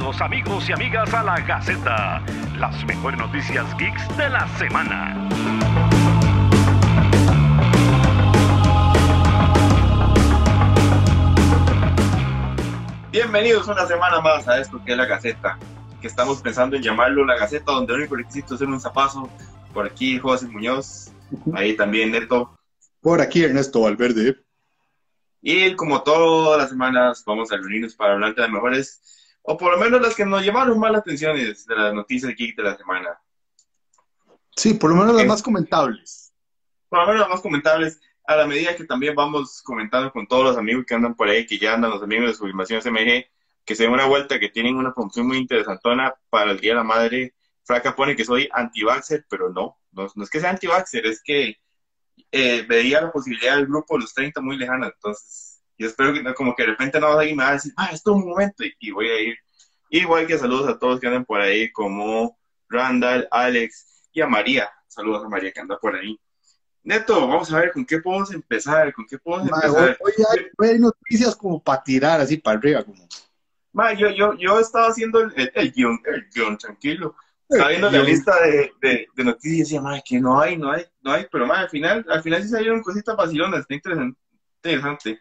Bienvenidos amigos y amigas a la Gaceta, las mejores noticias geeks de la semana. Bienvenidos una semana más a esto que es la Gaceta, que estamos pensando en llamarlo la Gaceta, donde el único requisito es hacer un zapazo. Por aquí José Muñoz, ahí también Neto. Por aquí Ernesto Valverde. Y como todas las semanas vamos a reunirnos para hablar de las mejores, o por lo menos las que nos llamaron más la atención de las noticias geek de la semana. Sí, por lo menos las más comentables. Por lo menos las más comentables, a la medida que también vamos comentando con todos los amigos que andan por ahí, que ya andan los amigos de Sublimación SMG, que se den una vuelta, que tienen una promoción muy interesantona para el Día de la Madre. Fraca pone que soy anti-vaxxer, pero no, no, no es que sea anti-vaxxer, es que eh, veía la posibilidad del grupo de los 30 muy lejana, entonces yo espero que como que de repente no alguien me va a decir, ah, esto es un momento y, voy a ir. Igual que saludos a todos que andan por ahí, como Randall, Alex y a María. Saludos a María que anda por ahí. Neto, vamos a ver con qué podemos empezar, con qué podemos empezar. Hoy hay, noticias como para tirar así para arriba, como. yo, yo, yo estaba haciendo el, el, guion, el guion, tranquilo. Estaba viendo la lista de, de, de noticias y decía, madre, que no hay, no hay, no hay, pero madre, al final, al final sí salieron cositas vacilonas, está interesante. interesante.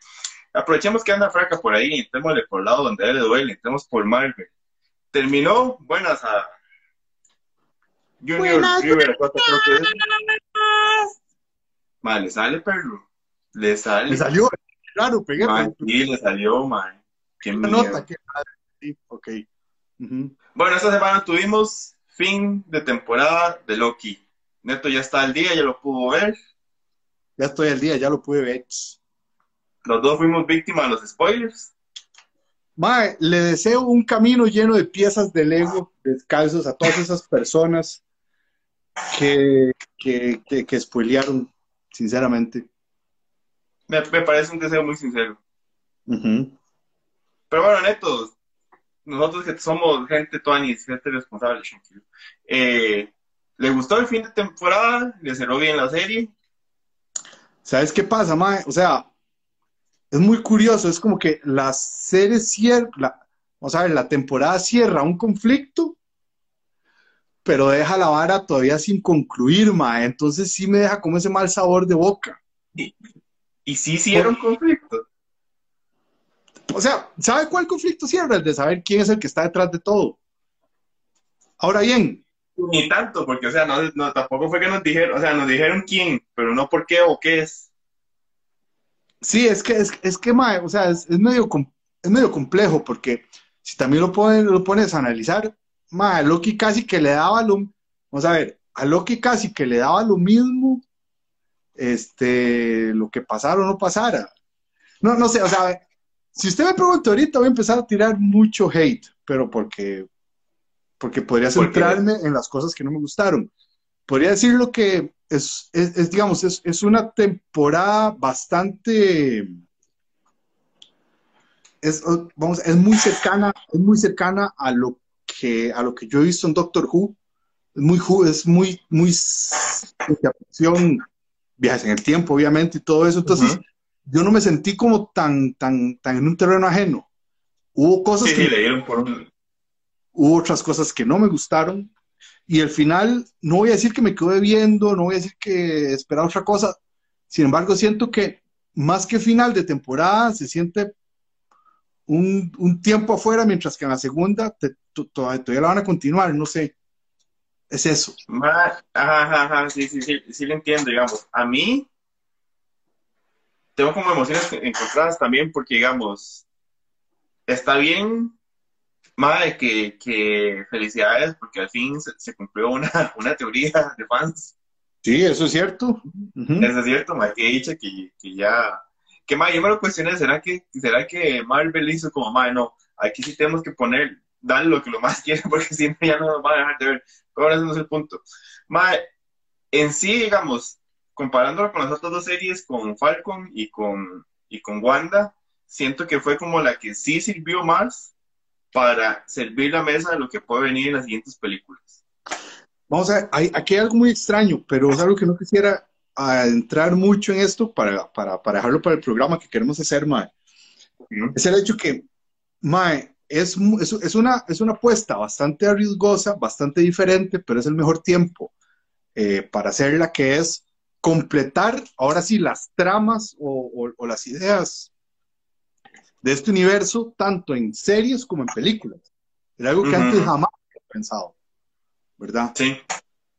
Aprovechemos que anda Fraca por ahí, entrémosle por el lado donde a él le duele, entremos por Marvel. Terminó, buenas a Junior River, creo que es. Madre, le sale, perro. Le sale. Le salió, claro, pegué. sí, le salió, madre. Qué nota, qué madre. Sí, ok. Bueno, esta semana tuvimos fin de temporada de Loki. Neto ya está al día, ya lo pudo ver. Ya estoy al día, ya lo pude ver. Los dos fuimos víctimas de los spoilers. Mae, le deseo un camino lleno de piezas de Lego descalzos a todas esas personas que, que, que, spoilearon, sinceramente. Me, parece un deseo muy sincero. Pero bueno, Neto, nosotros que somos gente tuanis, gente responsable, eh, ¿le gustó el fin de temporada? ¿Le cerró bien la serie? ¿Sabes qué pasa, Mae? O sea, es muy curioso, es como que la serie cierra, la, vamos a ver, la temporada cierra un conflicto, pero deja la vara todavía sin concluir, Mae. Entonces sí me deja como ese mal sabor de boca. ¿Y, y sí hicieron conflicto? O sea, ¿sabe cuál conflicto cierra? El de saber quién es el que está detrás de todo. Ahora bien. Ni tanto, porque, o sea, no, tampoco fue que nos dijeron, o sea, nos dijeron quién, pero no por qué o qué es. Sí, es que, es, es que, mae, o sea, es, medio, es medio complejo, porque si también lo, pones, lo pones a analizar, mae, a Loki casi que le daba lo, vamos a ver, a Loki casi que le daba lo mismo, este, lo que pasara o no pasara. No, no sé, o sea, si usted me pregunta ahorita, voy a empezar a tirar mucho hate, pero porque, porque podría centrarme en las cosas que no me gustaron. Podría decir lo que es, es, digamos, es, es, una temporada bastante, es, vamos, es muy cercana, es muy cercana a lo que, a lo que yo he visto en Doctor Who. Es muy, es muy, muy, viajes en el tiempo, obviamente, y todo eso. Entonces, yo no me sentí como tan, tan, tan en un terreno ajeno. Hubo cosas que... le por Hubo otras cosas que no me gustaron. Y al final, no voy a decir que me quedé viendo, no voy a decir que esperaba otra cosa. Sin embargo, siento que más que final de temporada, se siente un, un tiempo afuera, mientras que en la segunda todavía, la van a continuar, no sé. Es eso. Ajá, ajá, sí, sí, sí, sí lo entiendo, digamos. A mí, tengo como emociones encontradas también porque, digamos, está bien, madre, que, que felicidades porque al fin se, cumplió una, una, teoría de fans. Sí, eso es cierto. Eso es cierto, madre, que he dicho que, que ya... Que, madre, yo me lo cuestioné, ¿será que, ¿será que Marvel hizo como, madre, no, aquí sí tenemos que poner, darle lo que lo más quiere porque siempre ya no nos va a dejar de ver. Ahora ese no es el punto. Madre, en sí, digamos, comparándolo con las otras dos series, con Falcon y con, y con Wanda, siento que fue como la que sí sirvió más para servir la mesa de lo que puede venir en las siguientes películas. Vamos a ver, hay, aquí hay algo muy extraño, pero es algo que no quisiera entrar mucho en esto para, para, para dejarlo para el programa que queremos hacer, Mae. Es el hecho que, Mae, es, es, es, una, es una apuesta bastante arriesgosa, bastante diferente, pero es el mejor tiempo eh, para hacerla, que es completar ahora sí las tramas o, o, las ideas de este universo, tanto en series como en películas. Era algo que antes jamás había pensado, ¿verdad? Sí.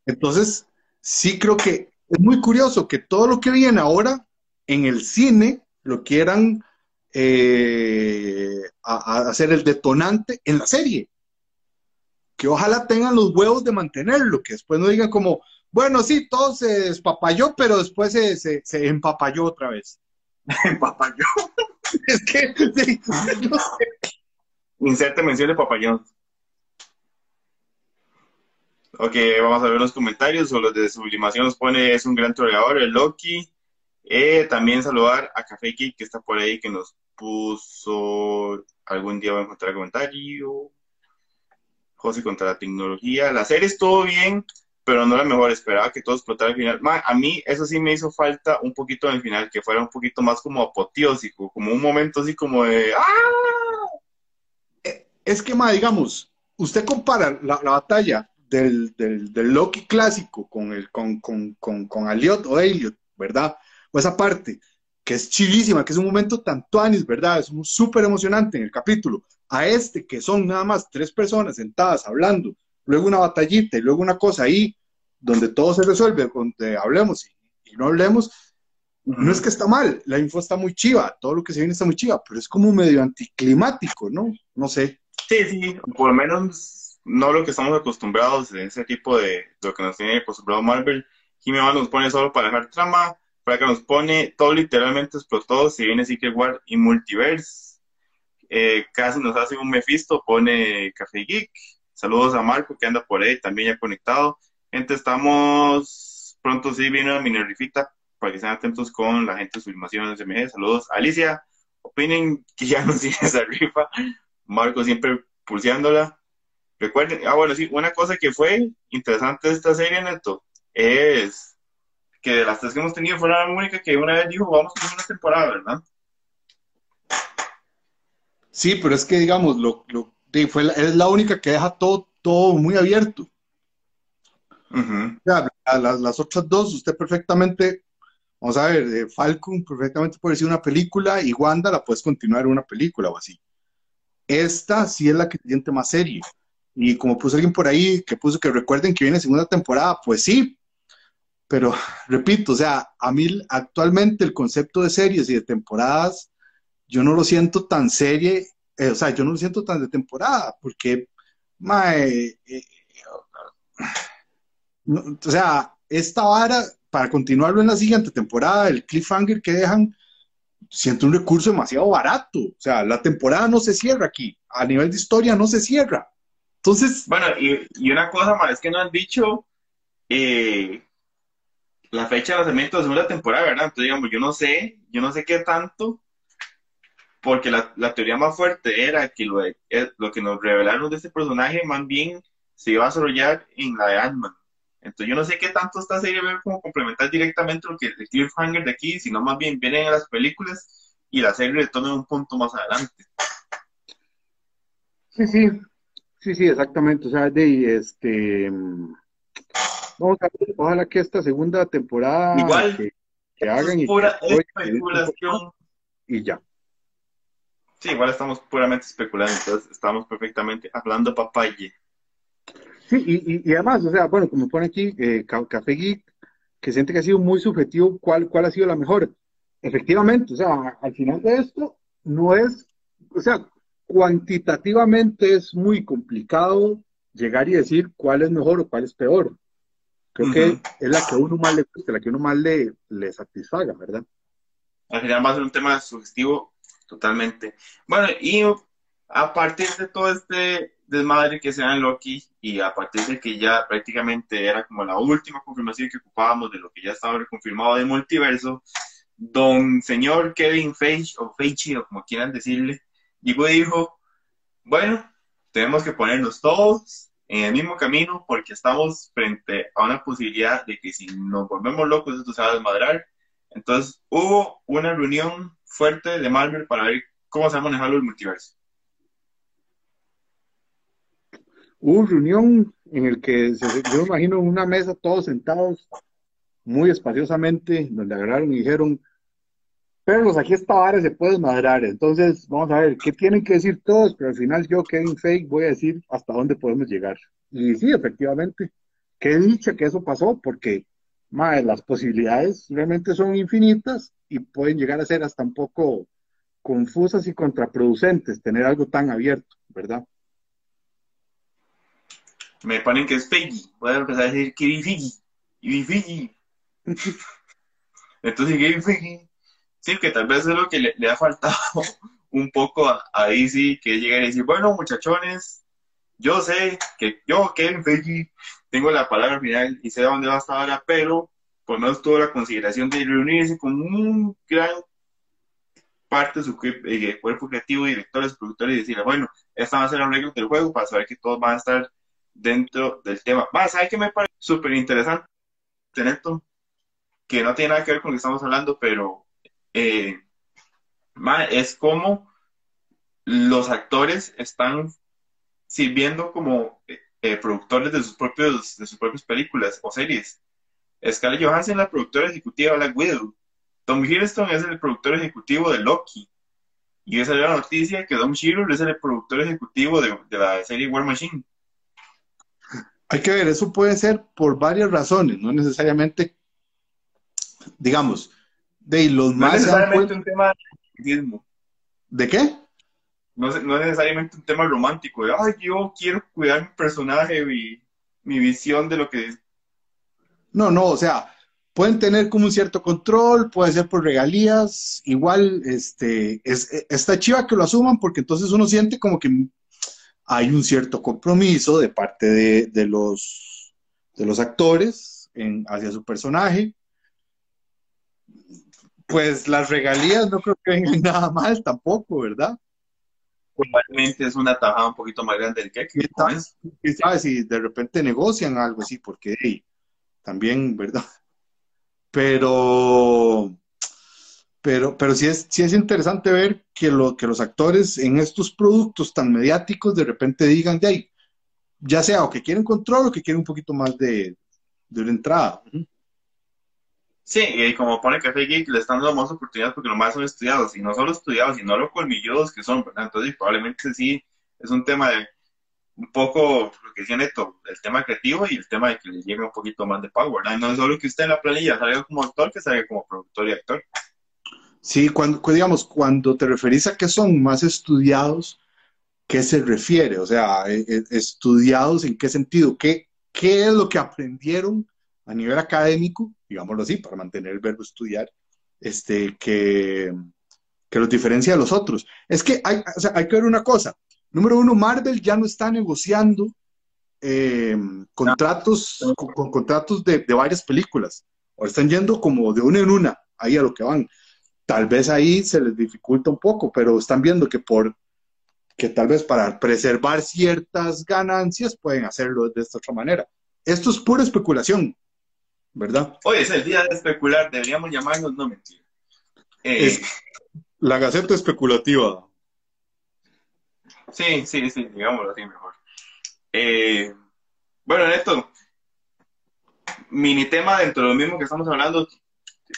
Entonces, sí creo que es muy curioso que todo lo que viene ahora en el cine lo quieran eh, a, hacer el detonante en la serie. Que ojalá tengan los huevos de mantenerlo, que después no digan como, bueno, sí, todo se despapayó, pero después se, se, se empapayó otra vez. empapayó. es que, sí, sé. Inserte mención de papayón. Ok, vamos a ver los comentarios. O los de sublimación nos pone, es un gran toreador, el Loki. Eh, también saludar a Café que está por ahí, que nos puso, algún día voy a encontrar comentario. José contra la tecnología. La serie estuvo bien, pero no la mejor. Esperaba que todo explotara al final. a mí eso sí me hizo falta un poquito en el final, que fuera un poquito más como apoteósico, como un momento así como de ¡Ah! Eh, es que, ma, digamos, usted compara la, batalla del, del, del, Loki clásico con, el, con, con, con, con Aliot o Elliot, ¿verdad? O esa parte que es chidísima, que es un momento tan tuanis, ¿verdad? Es súper emocionante en el capítulo. A este, que son nada más tres personas sentadas hablando, luego una batallita y luego una cosa ahí, donde todo se resuelve, donde hablemos y, no hablemos, no es que está mal, la info está muy chiva, todo lo que se viene está muy chiva, pero es como medio anticlimático, ¿no? No sé. Sí, sí, por lo menos no lo que estamos acostumbrados en ese tipo de lo que nos tiene acostumbrado Marvel. Jiménez nos pone solo para dejar trama, para que nos pone todo literalmente explotó, si viene Secret War y Multiverse. Eh, casi nos hace un Mephisto, pone Café Geek. Saludos a Marco que anda por ahí también ya conectado. Gente, estamos pronto sí viene una mini rifita para que estén atentos con la gente de Sublimación SMG. Saludos Alicia. Opinen que ya nos tiene esa rifa. Marco siempre pulseándola. Recuerden, ah, bueno, sí, una cosa que fue interesante de esta serie, Neto, es que de las tres que hemos tenido fue la única que una vez dijo, vamos a hacer una temporada, ¿verdad? Sí, pero es que, digamos, lo, lo fue es la única que deja todo, todo muy abierto. las, otras dos, usted perfectamente, vamos a ver, eh, Falcon perfectamente puede decir una película y Wanda la puedes continuar en una película o así. Esta sí es la que siente más serie. Y como puso alguien por ahí que puso que recuerden que viene segunda temporada, pues sí, pero repito, o sea, a mí actualmente el concepto de series y de temporadas, yo no lo siento tan serie, eh, o sea, yo no lo siento tan de temporada, porque, mae, eh, o sea, esta vara, para continuarlo en la siguiente temporada, el cliffhanger que dejan, siento un recurso demasiado barato. O sea, la temporada no se cierra aquí. A nivel de historia no se cierra. Entonces. Bueno, y, y una cosa más, es que no han dicho eh, la fecha de lanzamiento de segunda temporada, ¿verdad? Entonces, digamos, yo no sé, yo no sé qué tanto, porque la, teoría más fuerte era que lo, eh, lo que nos revelaron de este personaje más bien se iba a desarrollar en la de Ant-Man. Entonces, yo no sé qué tanto esta serie va a como complementar directamente lo que es el cliffhanger de aquí, sino más bien vienen a las películas y la serie retoma un punto más adelante. Sí, sí, sí, sí, exactamente. O sea, de este Vamos a ver, ojalá que esta segunda temporada Igual, que, hagan y, pura especulación. y ya. Sí, igual estamos puramente especulando, entonces estamos perfectamente hablando papaye. Sí, y, y, además, o sea, bueno, como pone aquí, eh, Café Geek, que siente que ha sido muy subjetivo cuál, cuál ha sido la mejor. Efectivamente, o sea, al final de esto no es, o sea, cuantitativamente es muy complicado llegar y decir cuál es mejor o cuál es peor. Creo que es la que a uno más le gusta, la que a uno más le, le satisfaga, ¿verdad? Al final va a ser un tema sugestivo totalmente. Bueno, y a partir de todo este desmadre que se da en Loki y a partir de que ya prácticamente era como la última confirmación que ocupábamos de lo que ya estaba reconfirmado del multiverso, don señor Kevin Feige o Feige o como quieran decirle, llegó dijo, bueno, tenemos que ponernos todos en el mismo camino porque estamos frente a una posibilidad de que si nos volvemos locos esto se va a desmadrar. Entonces hubo una reunión fuerte de Marvel para ver cómo se va a manejar el multiverso. hubo reunión en el que se, yo imagino una mesa todos sentados muy espaciosamente, donde agarraron y dijeron, pero aquí esta vara se puede madrar, entonces vamos a ver qué tienen que decir todos, pero al final yo, Kevin Fake, voy a decir hasta dónde podemos llegar. Y sí, efectivamente, qué dicha que eso pasó, porque madre, las posibilidades realmente son infinitas y pueden llegar a ser hasta un poco confusas y contraproducentes tener algo tan abierto, ¿verdad? Me ponen que es Figgy, voy a empezar a decir Kevin Figgy. Entonces Kevin Figgy, sí, que tal vez es lo que le, ha faltado un poco a, a que llegar y decir, bueno, muchachones, yo sé que yo, Kevin Feige, tengo la palabra final y sé dónde va a estar ahora, pero por lo menos tuvo la consideración de reunirse con un gran parte de su eh, cuerpo creativo, directores, productores, y decirle, bueno, esta va a ser la regla del juego para saber que todos van a estar dentro del tema. Más, ¿sabes que me parece súper interesante esto? Que no tiene nada que ver con lo que estamos hablando, pero eh, es como los actores están sirviendo como eh, productores de sus, propios, de sus propias películas o series. Scarlett Johansson es la productora ejecutiva de Black Widow. Tom Hiddleston es el productor ejecutivo de Loki. Y esa es la noticia que Don Shearer es el productor ejecutivo de, la serie War Machine. Hay que ver, eso puede ser por varias razones, no necesariamente, digamos, de los más... necesariamente un tema de ¿De qué? No, es necesariamente un tema romántico, de, ay, yo quiero cuidar mi personaje, mi, mi visión de lo que es. No, no, o sea, pueden tener como un cierto control, puede ser por regalías, igual, este, es, está chiva que lo asuman porque entonces uno siente como que hay un cierto compromiso de parte de, de los, de los actores en, hacia su personaje. Pues las regalías no creo que vengan nada mal tampoco, ¿verdad? Probablemente es una tajada un poquito más grande del que ¿Quién sabe si de repente negocian algo así? Porque también, ¿verdad? Pero, pero, pero sí es, sí es interesante ver que, lo, que los actores en estos productos tan mediáticos de repente digan de ahí, ya sea o que quieren control o que quieren un poquito más de, de una entrada. Sí, y como pone Café Geek, le están dando más oportunidades porque nomás son estudiados, y no solo estudiados, sino lo colmilludos que son, ¿verdad? Entonces, probablemente sí es un tema de un poco lo que decía Neto, el tema creativo y el tema de que le llegue un poquito más de power. No es solo que usted en la planilla salga como actor, que salga como productor y actor. Sí, cuando, digamos, cuando te referís a que son más estudiados, ¿qué se refiere? O sea, e, e, estudiados en qué sentido, ¿qué, qué es lo que aprendieron a nivel académico digámoslo así, para mantener el verbo estudiar, este, que, que los diferencia de los otros. Es que hay, hay que ver una cosa. Número uno, Marvel ya no está negociando eh, contratos, con, contratos de, de, varias películas. Ahora están yendo como de una en una, ahí a lo que van. Tal vez ahí se les dificulta un poco, pero están viendo que por que tal vez para preservar ciertas ganancias pueden hacerlo de esta otra manera. Esto es pura especulación. ¿Verdad? Hoy es el día de especular, deberíamos llamarnos, no mentira. Eh, la Gaceta Especulativa. Sí, sí, sí, digámoslo así mejor. Eh, bueno, esto, mini tema dentro de lo mismo que estamos hablando,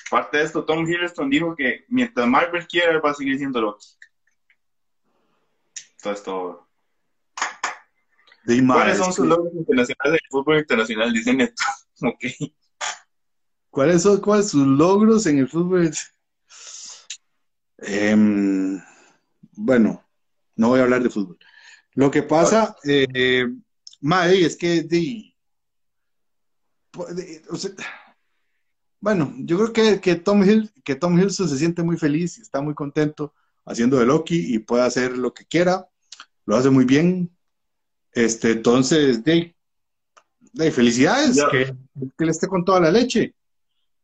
parte de esto, Tom Hiddleston dijo que mientras Marvel quiera, va a seguir siendo Loki. Todo esto. ¿Cuáles son sus logros internacionales del fútbol internacional? Dicen esto. ok. ¿Cuáles son, cuáles sus logros en el fútbol? Em, bueno, no voy a hablar de fútbol. Lo que pasa, eh, es que bueno, yo creo que, que, Tom Hill, que Tom Hiddleston se siente muy feliz y está muy contento haciendo de Loki y puede hacer lo que quiera, lo hace muy bien. Este, entonces, de, felicidades, que, que le esté con toda la leche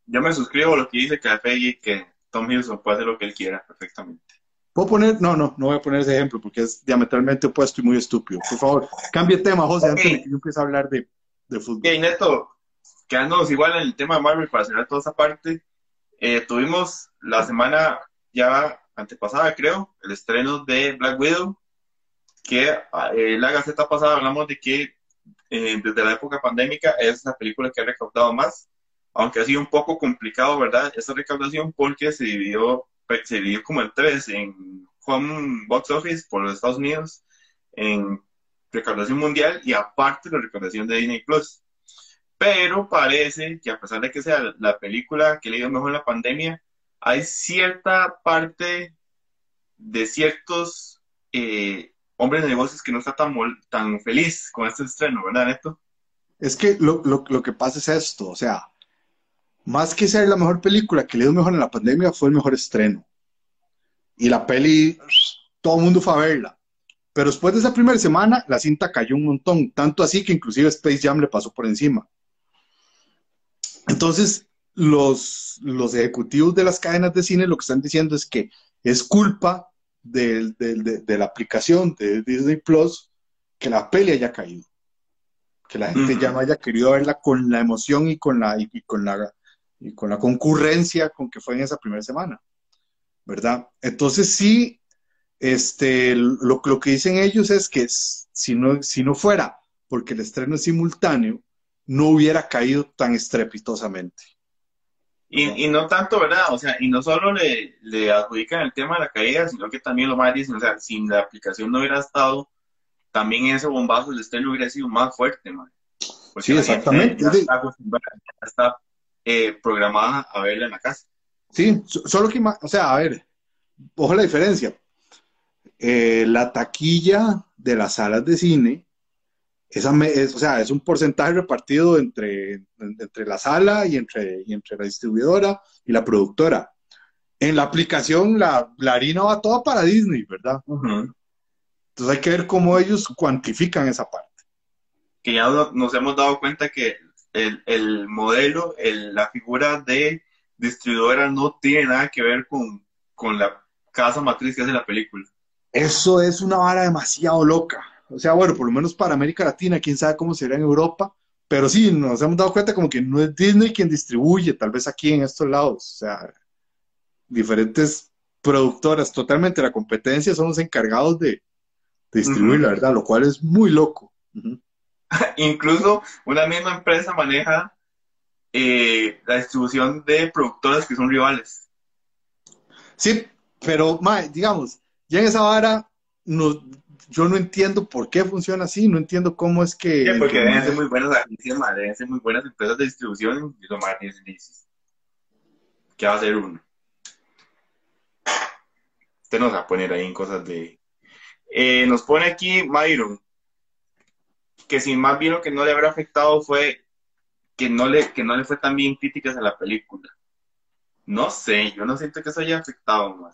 yo me suscribo a lo que dice Café y que Tom Hiddleston puede hacer lo que él quiera perfectamente. ¿Puedo poner? No, no, no voy a poner ese ejemplo porque es diametralmente opuesto y muy estúpido. Por favor, cambie de tema, José, antes de que yo empiece a hablar de, de fútbol. Ok, Neto, quedándonos igual en el tema de Marvel para cerrar toda esa parte, eh, tuvimos la semana ya antepasada, creo, el estreno de Black Widow. que eh, la Gaceta pasada hablamos de que eh, desde la época pandémica es la película que ha recaudado más, aunque ha sido un poco complicado, ¿verdad? Esa recaudación porque se dividió, pues, se dividió como en tres, en home box office por los Estados Unidos, en recaudación mundial y aparte la recaudación de Disney Plus. Pero parece que a pesar de que sea la película que le dio mejor en la pandemia, hay cierta parte de ciertos eh, hombres de negocios que no está tan, tan feliz con este estreno, ¿verdad, Neto? Es que lo, lo, lo, que pasa es esto, o sea, más que ser la mejor película que le dio mejor en la pandemia, fue el mejor estreno. Y la peli, todo el mundo fue a verla. Pero después de esa primera semana, la cinta cayó un montón, tanto así que inclusive Space Jam le pasó por encima. Entonces, los, los ejecutivos de las cadenas de cine lo que están diciendo es que es culpa de, de, de, la aplicación de Disney Plus que la peli haya caído. Que la gente ya no haya querido verla con la emoción y con la, y, con la, y con la concurrencia con que fue en esa primera semana. ¿Verdad? Entonces sí, este, lo, lo que dicen ellos es que si no, si no fuera porque el estreno es simultáneo, no hubiera caído tan estrepitosamente. Y, y, no tanto, ¿verdad? O sea, y no solo le, le, adjudican el tema de la caída, sino que también lo más dicen, o sea, sin la aplicación no hubiera estado, también ese bombazo del estreno hubiera sido más fuerte, man. sí, exactamente. Ya está, ya está eh, programada a verla en la casa. Sí, solo que, o sea, a ver, ojo la diferencia. Eh, la taquilla de las salas de cine esa es, o sea, es un porcentaje repartido entre, entre la sala y entre, y entre la distribuidora y la productora. En la aplicación, la, la harina va toda para Disney, ¿verdad? Entonces hay que ver cómo ellos cuantifican esa parte. Que ya nos hemos dado cuenta que el, el modelo, el, la figura de distribuidora no tiene nada que ver con, con la casa matriz que hace la película. Eso es una vara demasiado loca. O sea, bueno, por lo menos para América Latina, quién sabe cómo será en Europa, pero sí, nos hemos dado cuenta como que no es Disney quien distribuye, tal vez aquí en estos lados, o sea, diferentes productoras, totalmente la competencia son los encargados de, distribuir, la verdad, lo cual es muy loco. Incluso una misma empresa maneja eh, la distribución de productoras que son rivales. Sí, pero, digamos, ya en esa vara nos, yo no entiendo por qué funciona así, no entiendo cómo es que... Sí, porque deben ser muy buenas agencias, deben ser muy buenas empresas de distribución y dices, ¿qué va a hacer uno? Usted nos va a poner ahí en cosas de... Eh, nos pone aquí Myron, que si más bien lo que no le habrá afectado fue que no le, que no le fue tan bien críticas a la película. No sé, yo no siento que eso haya afectado, man.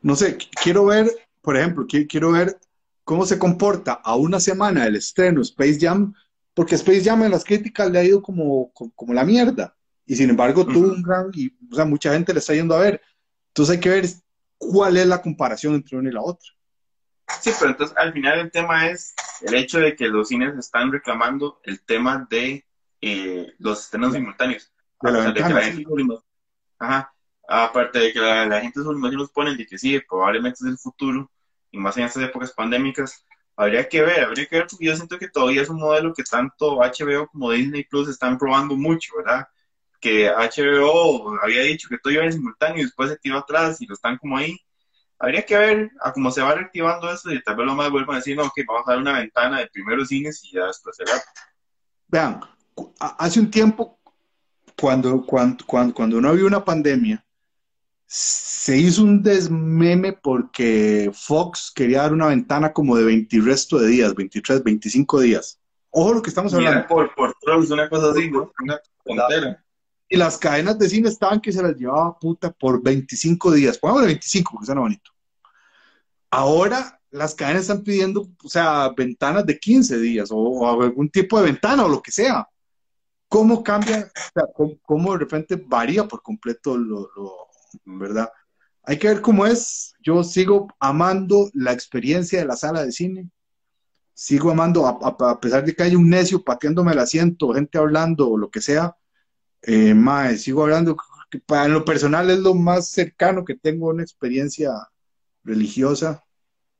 No sé, quiero ver por ejemplo, quiero ver cómo se comporta a una semana del estreno Space Jam, porque Space Jam en las críticas le ha ido como, como, la mierda. Y sin embargo, tuvo un gran, y, o sea, mucha gente le está yendo a ver. Entonces hay que ver cuál es la comparación entre una y la otra. Sí, pero entonces al final el tema es el hecho de que los cines están reclamando el tema de eh, los estrenos simultáneos. De la, Ajá aparte de que la, gente sus nos ponen de que sí, probablemente es el futuro, y más en estas épocas pandémicas, habría que ver, habría que ver, porque yo siento que todavía es un modelo que tanto HBO como Disney Plus están probando mucho, ¿verdad? Que HBO había dicho que todo iba en simultáneo y después se tiró atrás y lo están como ahí. Habría que ver a cómo se va reactivando eso y tal vez lo más vuelvan a decir, no, que vamos a dar una ventana de primeros cines y ya después será. Vean, hace un tiempo, cuando, cuando, cuando, cuando no había una pandemia, se hizo un desmeme porque Fox quería dar una ventana como de 20 resto de días, 23, 25 días. Ojo lo que estamos hablando. por, por una cosa así, ¿no? Una Y las cadenas de cine estaban que se las llevaba puta por 25 días. Pongámosle 25 porque suena bonito. Ahora las cadenas están pidiendo, o sea, ventanas de 15 días o, algún tipo de ventana o lo que sea. ¿Cómo cambia? ¿cómo, de repente varía por completo lo ¿verdad? Hay que ver cómo es. Yo sigo amando la experiencia de la sala de cine. Sigo amando, a, pesar de que hay un necio pateándome el asiento, gente hablando o lo que sea. Eh, sigo hablando. Que lo personal es lo más cercano que tengo a una experiencia religiosa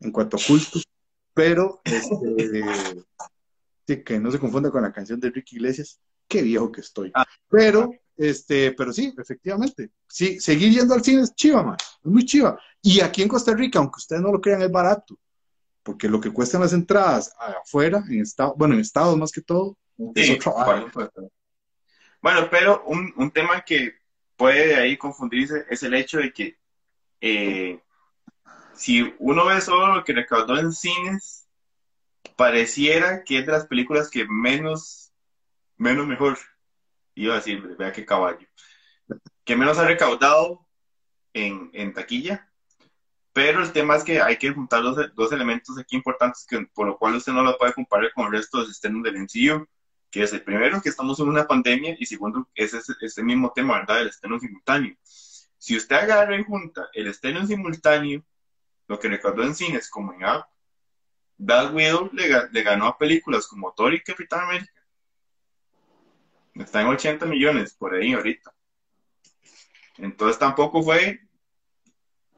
en cuanto a culto, pero este, sí, que no se confunda con la canción de Ricky Iglesias, qué viejo que estoy. Ah. Pero, este, pero sí, efectivamente, sí, seguir yendo al cine es chiva, man, es muy chiva. Y aquí en Costa Rica, aunque ustedes no lo crean, es barato, porque lo que cuestan las entradas afuera, en estado, bueno, en estados más que todo, es Sí, otro- por supuesto. Bueno, pero un, un tema que puede ahí confundirse es el hecho de que eh, si uno ve solo lo que recaudó en cines, pareciera que es de las películas que menos, menos mejor, iba a decir, vea qué caballo, que menos ha recaudado en, en taquilla. Pero el tema es que hay que juntar dos, dos elementos aquí importantes que, por lo cual usted no lo puede comparar con el resto de los estrenos del MCU que es el primero, que estamos en una pandemia, y segundo, es ese, ese mismo tema, ¿verdad? El estreno simultáneo. Si usted agarra y junta el estreno simultáneo, lo que recordó en cines como en app, Black Widow le ganó a películas como Thor y Capitán América. Está en 80 millones por ahí ahorita. Entonces tampoco fue,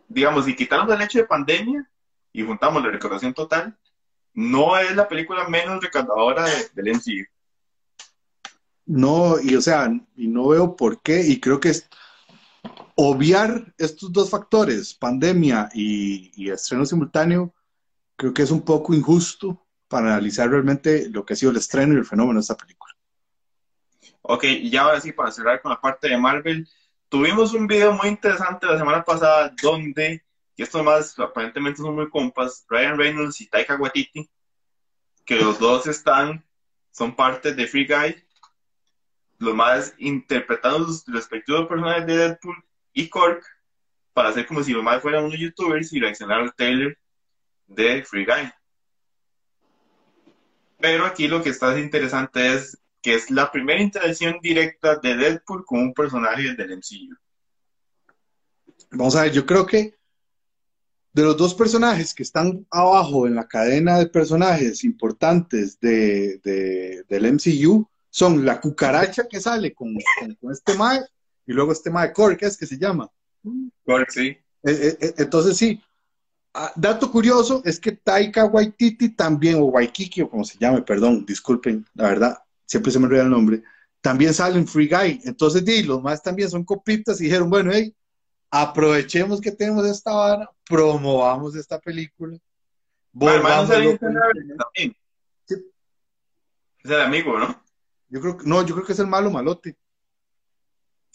digamos, si quitamos el hecho de pandemia y juntamos la recaudación total, no es la película menos recaudadora de- del MCU. No, y o sea, y no veo por qué, y creo que es obviar estos dos factores, pandemia y, estreno simultáneo, creo que es un poco injusto para analizar realmente lo que ha sido el estreno y el fenómeno de esta película. Ok, y ahora sí, para cerrar con la parte de Marvel, tuvimos un video muy interesante la semana pasada donde, y estos más aparentemente son muy compas, Ryan Reynolds y Taika Waititi, que los dos están, son parte de Free Guy, los más interpretando sus respectivos personajes de Deadpool y Cork, para hacer como si los más fueran unos youtubers y reaccionar al trailer de Free Guy. Pero aquí lo que está interesante es que es la primera interacción directa de Deadpool con un personaje del MCU. Vamos a ver, yo creo que de los dos personajes que están abajo en la cadena de personajes importantes de, de- del MCU son la cucaracha que sale con, con- con este Mae y luego este Mae Cork, ¿qué es que se llama? Cork, sí. Eh, eh, entonces sí, Ah, dato curioso es que Taika Waititi también, o Waikiki, o como se llame, perdón, disculpen, la verdad, siempre se me olvida el nombre, también sale en Free Guy. Entonces, di, los más también son copitas y dijeron, bueno, hey, aprovechemos que tenemos esta vara, promovamos esta película. Con- también. Sí. Es el amigo, ¿no? Yo creo que, no, yo creo que es el malo malote.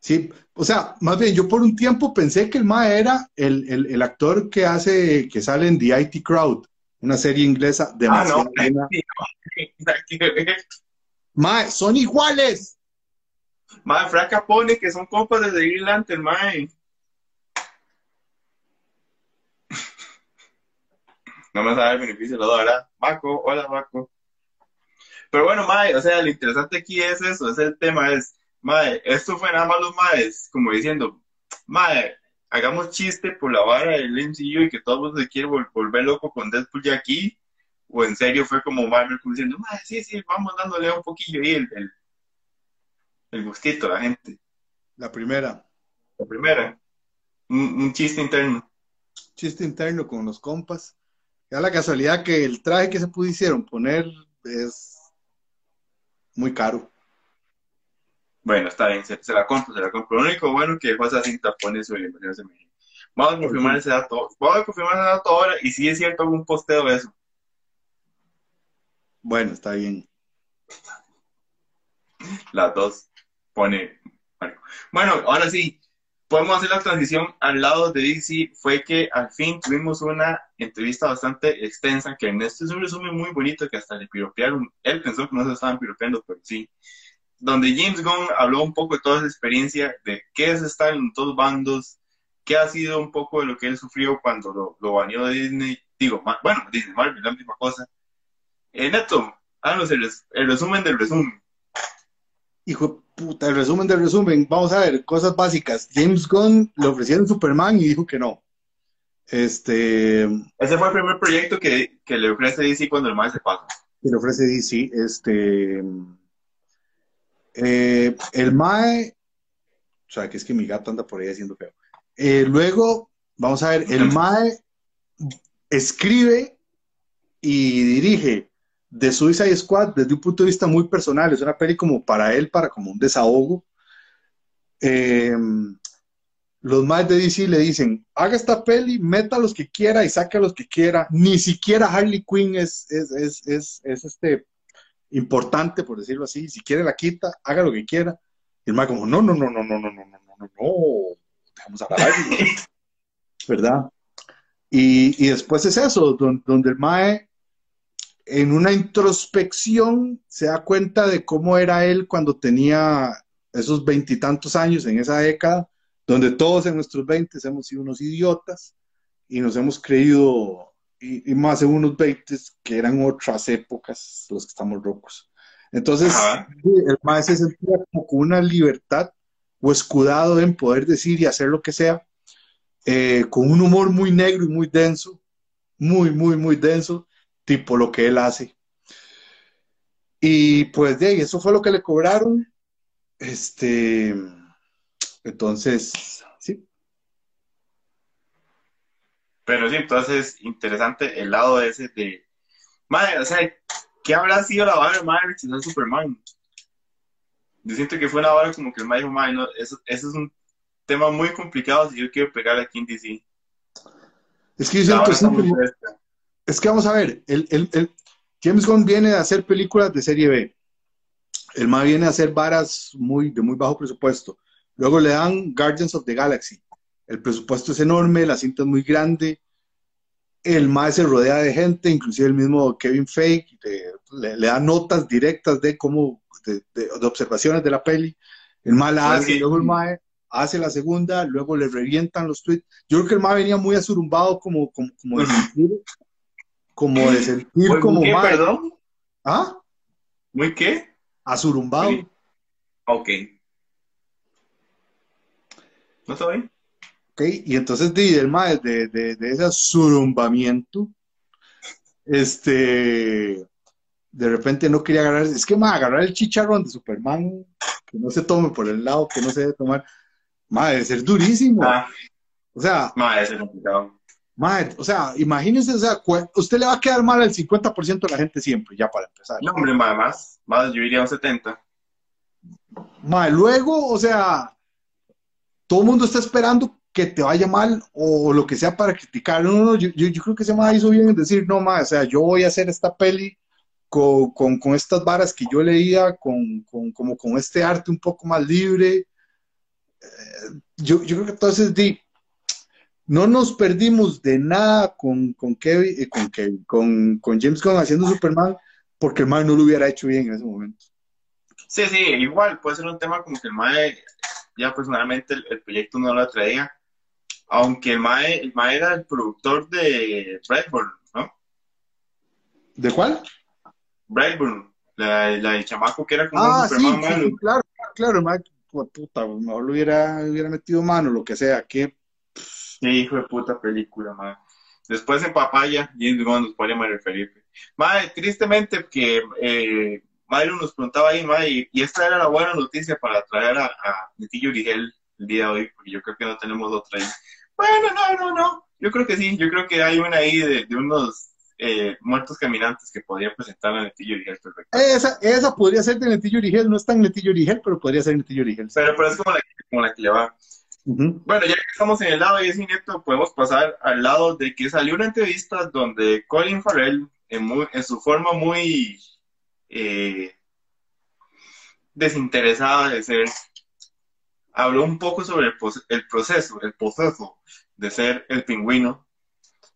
Sí, o sea, más bien, yo por un tiempo pensé que el Mae era el, el, el actor que hace, que sale en The IT Crowd, una serie inglesa Ah, demasiado no. buena. Mae, son iguales. Madre, Fraca pone que son compas de Green Lantern, mae. No me sabe el beneficio de la ¿verdad? Baco, hola, Baco. Pero bueno, mae, o sea, lo interesante aquí es eso, es el tema, es, mae, esto fue nada más los maes, como diciendo, mae, hagamos chiste por la vara del MCU y que todo el mundo se quiere vol- volver loco con Deadpool ya aquí, o en serio fue como Marvel como diciendo, mae, sí, sí, vamos dándole un poquillo ahí el, el, el gustito a la gente. La primera, La primera, un, un chiste interno. chiste interno con los compas. Ya la casualidad que el traje que se pudieron poner es muy caro. Bueno, está bien, se, se la compro, se la compro. Lo único bueno que dejó esa cinta pone su eliminación se me Vamos a confirmar ese dato. Vamos a confirmar ese dato ahora y si es cierto algún posteo de eso. Bueno, está bien. Las dos pone Marco. Bueno, ahora sí, podemos hacer la transición al lado de DC. Fue que al fin tuvimos una entrevista bastante extensa, que Ernesto es un resumen muy bonito que hasta le piropearon. Él pensó que no se estaban piropeando, pero sí. Donde James Gunn habló un poco de toda esa experiencia, de qué es estar en dos bandos, qué ha sido un poco de lo que él sufrió cuando lo, lo baneó de Disney digo, bueno, dice Marvel, la misma cosa. Eh, Neto, háganos el, el resumen del resumen. Hijo de puta, el resumen del resumen. Vamos a ver, cosas básicas. James Gunn le ofrecieron Superman y dijo que no. Este. Ese fue el primer proyecto que, que le ofrece DC cuando el mal se pasa. Que le ofrece DC. Este. Eh, el MAE. O sea, que es que mi gato anda por ahí haciendo feo. Eh, luego, vamos a ver, el MAE escribe y dirige The Suicide Squad desde un punto de vista muy personal. Es una peli como para él, para como un desahogo. Eh, los más de DC le dicen, haga esta peli, meta los que quiera y saque a los que quiera. Ni siquiera Harley Quinn es, es, es, es, es este importante, por decirlo así. Si quiere la quita, haga lo que quiera. Y el más como, no, no, no, no, no, no, no, no, no, no, no, dejamos a Harley. ¿Verdad? Y, y, después es eso, donde, donde el Mae en una introspección se da cuenta de cómo era él cuando tenía esos veintitantos años en esa década donde todos en nuestros 20 hemos sido unos idiotas y nos hemos creído, y, más en unos 20 que eran otras épocas los que estamos locos. Entonces, el maestro se sentía como con una libertad o escudado en poder decir y hacer lo que sea, eh, con un humor muy negro y muy denso, muy, muy, muy denso, tipo lo que él hace. Y pues de ahí, eso fue lo que le cobraron. Este, entonces, sí. Pero sí, entonces, interesante el lado ese de. Madre, o sea, ¿qué habrá sido la vara de Madre si no es Superman? Yo siento que fue una vara como que el Madre dijo, Madre, no, eso, eso es un tema muy complicado si yo quiero pegar aquí en DC. Es que yo siento que es que vamos a ver, el, el, el, James Gunn viene a hacer películas de serie B. El MA viene a hacer varas muy, de muy bajo presupuesto. Luego le dan Guardians of the Galaxy. El presupuesto es enorme, la cinta es muy grande. El MAE se rodea de gente, inclusive el mismo Kevin Feige le, da notas directas de cómo, de, observaciones de la peli. El MAE la hace, luego el MAE hace la segunda, luego le revientan los tweets. Yo creo que el MAE venía muy asurumbado como, como, como de sentir, como de sentir como qué, perdón? ¿Ah? ¿Muy qué? Asurumbado. Ok. ¿No está bien? Ok, y entonces de, el de, de, de ese surumbamiento, este, de repente no quería agarrar, es que más agarrar el chicharrón de Superman, que no se tome por el lado que no se debe tomar, madre, debe ser durísimo. Ah, o sea, madre, es complicado. Madre, o sea, imagínense, o sea, usted le va a quedar mal al 50% de la gente siempre, ya para empezar. No, hombre, madre, más, más, yo iría a un 70. Madre, luego, o sea, todo el mundo está esperando que te vaya mal o lo que sea para criticar. No, no, yo, creo que ese más hizo bien en decir, no, más, o sea, yo voy a hacer esta peli con, con, estas varas que yo leía, con, con, como con este arte un poco más libre. Eh, yo, yo creo que entonces, di, no nos perdimos de nada con, con Kevin, eh, con, Kevin con, con James Gunn haciendo Superman, porque el man no lo hubiera hecho bien en ese momento. Sí, sí, igual, puede ser un tema como que el mae ya personalmente el, proyecto no lo traía, aunque el Mae, el Mae era el productor de Brightburn, ¿no? ¿De cuál? Brightburn, la, la del chamaco que era como ah, un Superman sí, claro, claro, el Mae, puta, mejor lo hubiera, hubiera metido mano, lo que sea, que... Qué hijo de puta película, Mae. Después en Papaya, James Gunn nos podríamos referir. Mae, tristemente que eh, Mario nos preguntaba ahí, May, y esta era la buena noticia para traer a, a Netillo Origel el día de hoy, porque yo creo que no tenemos otra ahí. Bueno, no, no, no. Yo creo que sí, yo creo que hay una ahí de, de unos eh, muertos caminantes que podría presentar a Netillo Origel perfecto. Esa, esa podría ser de Netillo Origel, no es tan Netillo Origel, pero podría ser Netillo Origel. Pero, pero es como la, como la que le va. Bueno, ya que estamos en el lado de ese neto, podemos pasar al lado de que salió una entrevista donde Colin Farrell, en, muy, en su forma muy eh, desinteresada de ser, habló un poco sobre el, proceso, el proceso de ser el pingüino.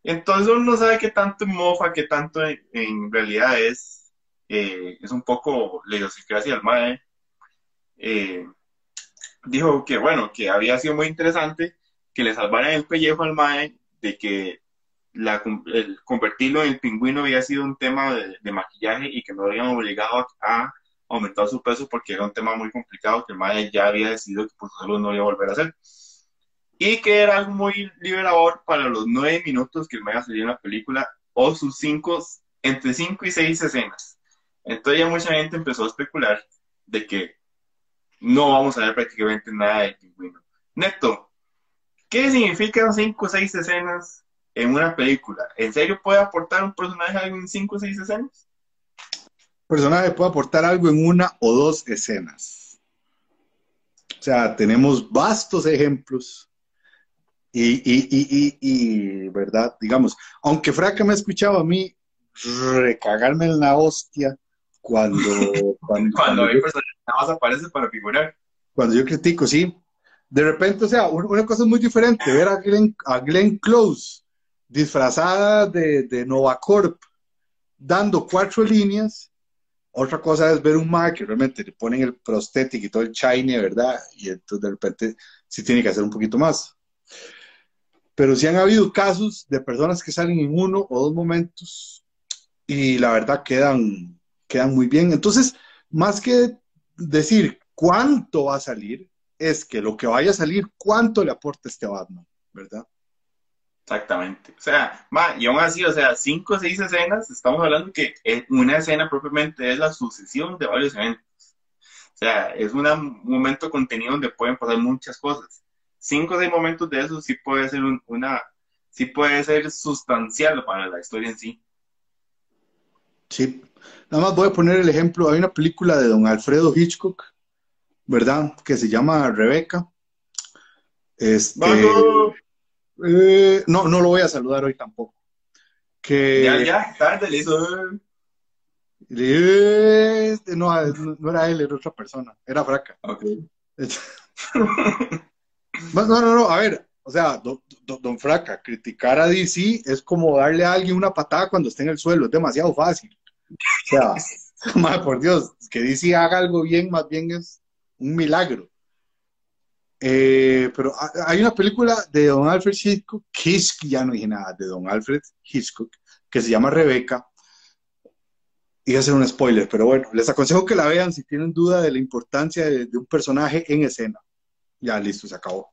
Entonces uno no sabe qué tanto mofa, qué tanto en, realidad es, eh, es un poco la idiosincrasia del MAE. Eh, dijo que bueno, que había sido muy interesante que le salvaran el pellejo al MAE de que el convertirlo en pingüino había sido un tema de, maquillaje y que no habían obligado a, aumentar su peso porque era un tema muy complicado que el Maya ya había decidido que por su salud no iba a volver a hacer. Y que era muy liberador para los nueve minutos que el Maya salía en la película o sus cinco, entre cinco y seis escenas. Entonces ya mucha gente empezó a especular de que no vamos a ver prácticamente nada de pingüino. Neto, ¿qué significan cinco o seis escenas en una película? ¿En serio puede aportar un personaje algo en cinco o seis escenas? Personaje puede aportar algo en una o dos escenas. O sea, tenemos vastos ejemplos. Y, y, y, y, ¿verdad? Digamos, aunque Fraca me ha escuchado a mí recagarme en la hostia cuando... Cuando, cuando, hay personas nada más aparece para figurar. Cuando yo critico, sí. De repente, o sea, una cosa muy diferente, ver a Glenn, a Glenn Close disfrazada de, de Novacorp dando cuatro líneas otra cosa es ver un Mac que realmente le ponen el prostético y todo el shiny, ¿verdad? Y entonces de repente sí tiene que hacer un poquito más. Pero sí han habido casos de personas que salen en uno o dos momentos y la verdad quedan, quedan muy bien. Entonces, más que decir cuánto va a salir, es que lo que vaya a salir, cuánto le aporta este Batman, ¿verdad? Exactamente. O sea, y aún así, o sea, cinco o seis escenas, estamos hablando que una escena propiamente es la sucesión de varios eventos. O sea, es un momento contenido donde pueden pasar muchas cosas. Cinco o seis momentos de eso sí puede ser una, sí puede ser sustancial para la historia en sí. Sí. Nada más voy a poner el ejemplo. Hay una película de don Alfredo Hitchcock, ¿verdad? Que se llama Rebeca. Este, eh, no, no lo voy a saludar hoy tampoco. Que... Ya, ya, tarde hizo. Este, no, no era él, era otra persona, era Fraca. no, no, no, a ver, o sea, don, Fraca, criticar a DC es como darle a alguien una patada cuando esté en el suelo, es demasiado fácil. O sea, por Dios, que DC haga algo bien, más bien es un milagro. Eh, pero hay una película de Don Alfred Hitchcock, que ya no dije nada, de Don Alfred Hitchcock, que se llama Rebeca. Y hacer un spoiler, pero bueno, les aconsejo que la vean si tienen duda de la importancia de, un personaje en escena. Ya, listo, se acabó.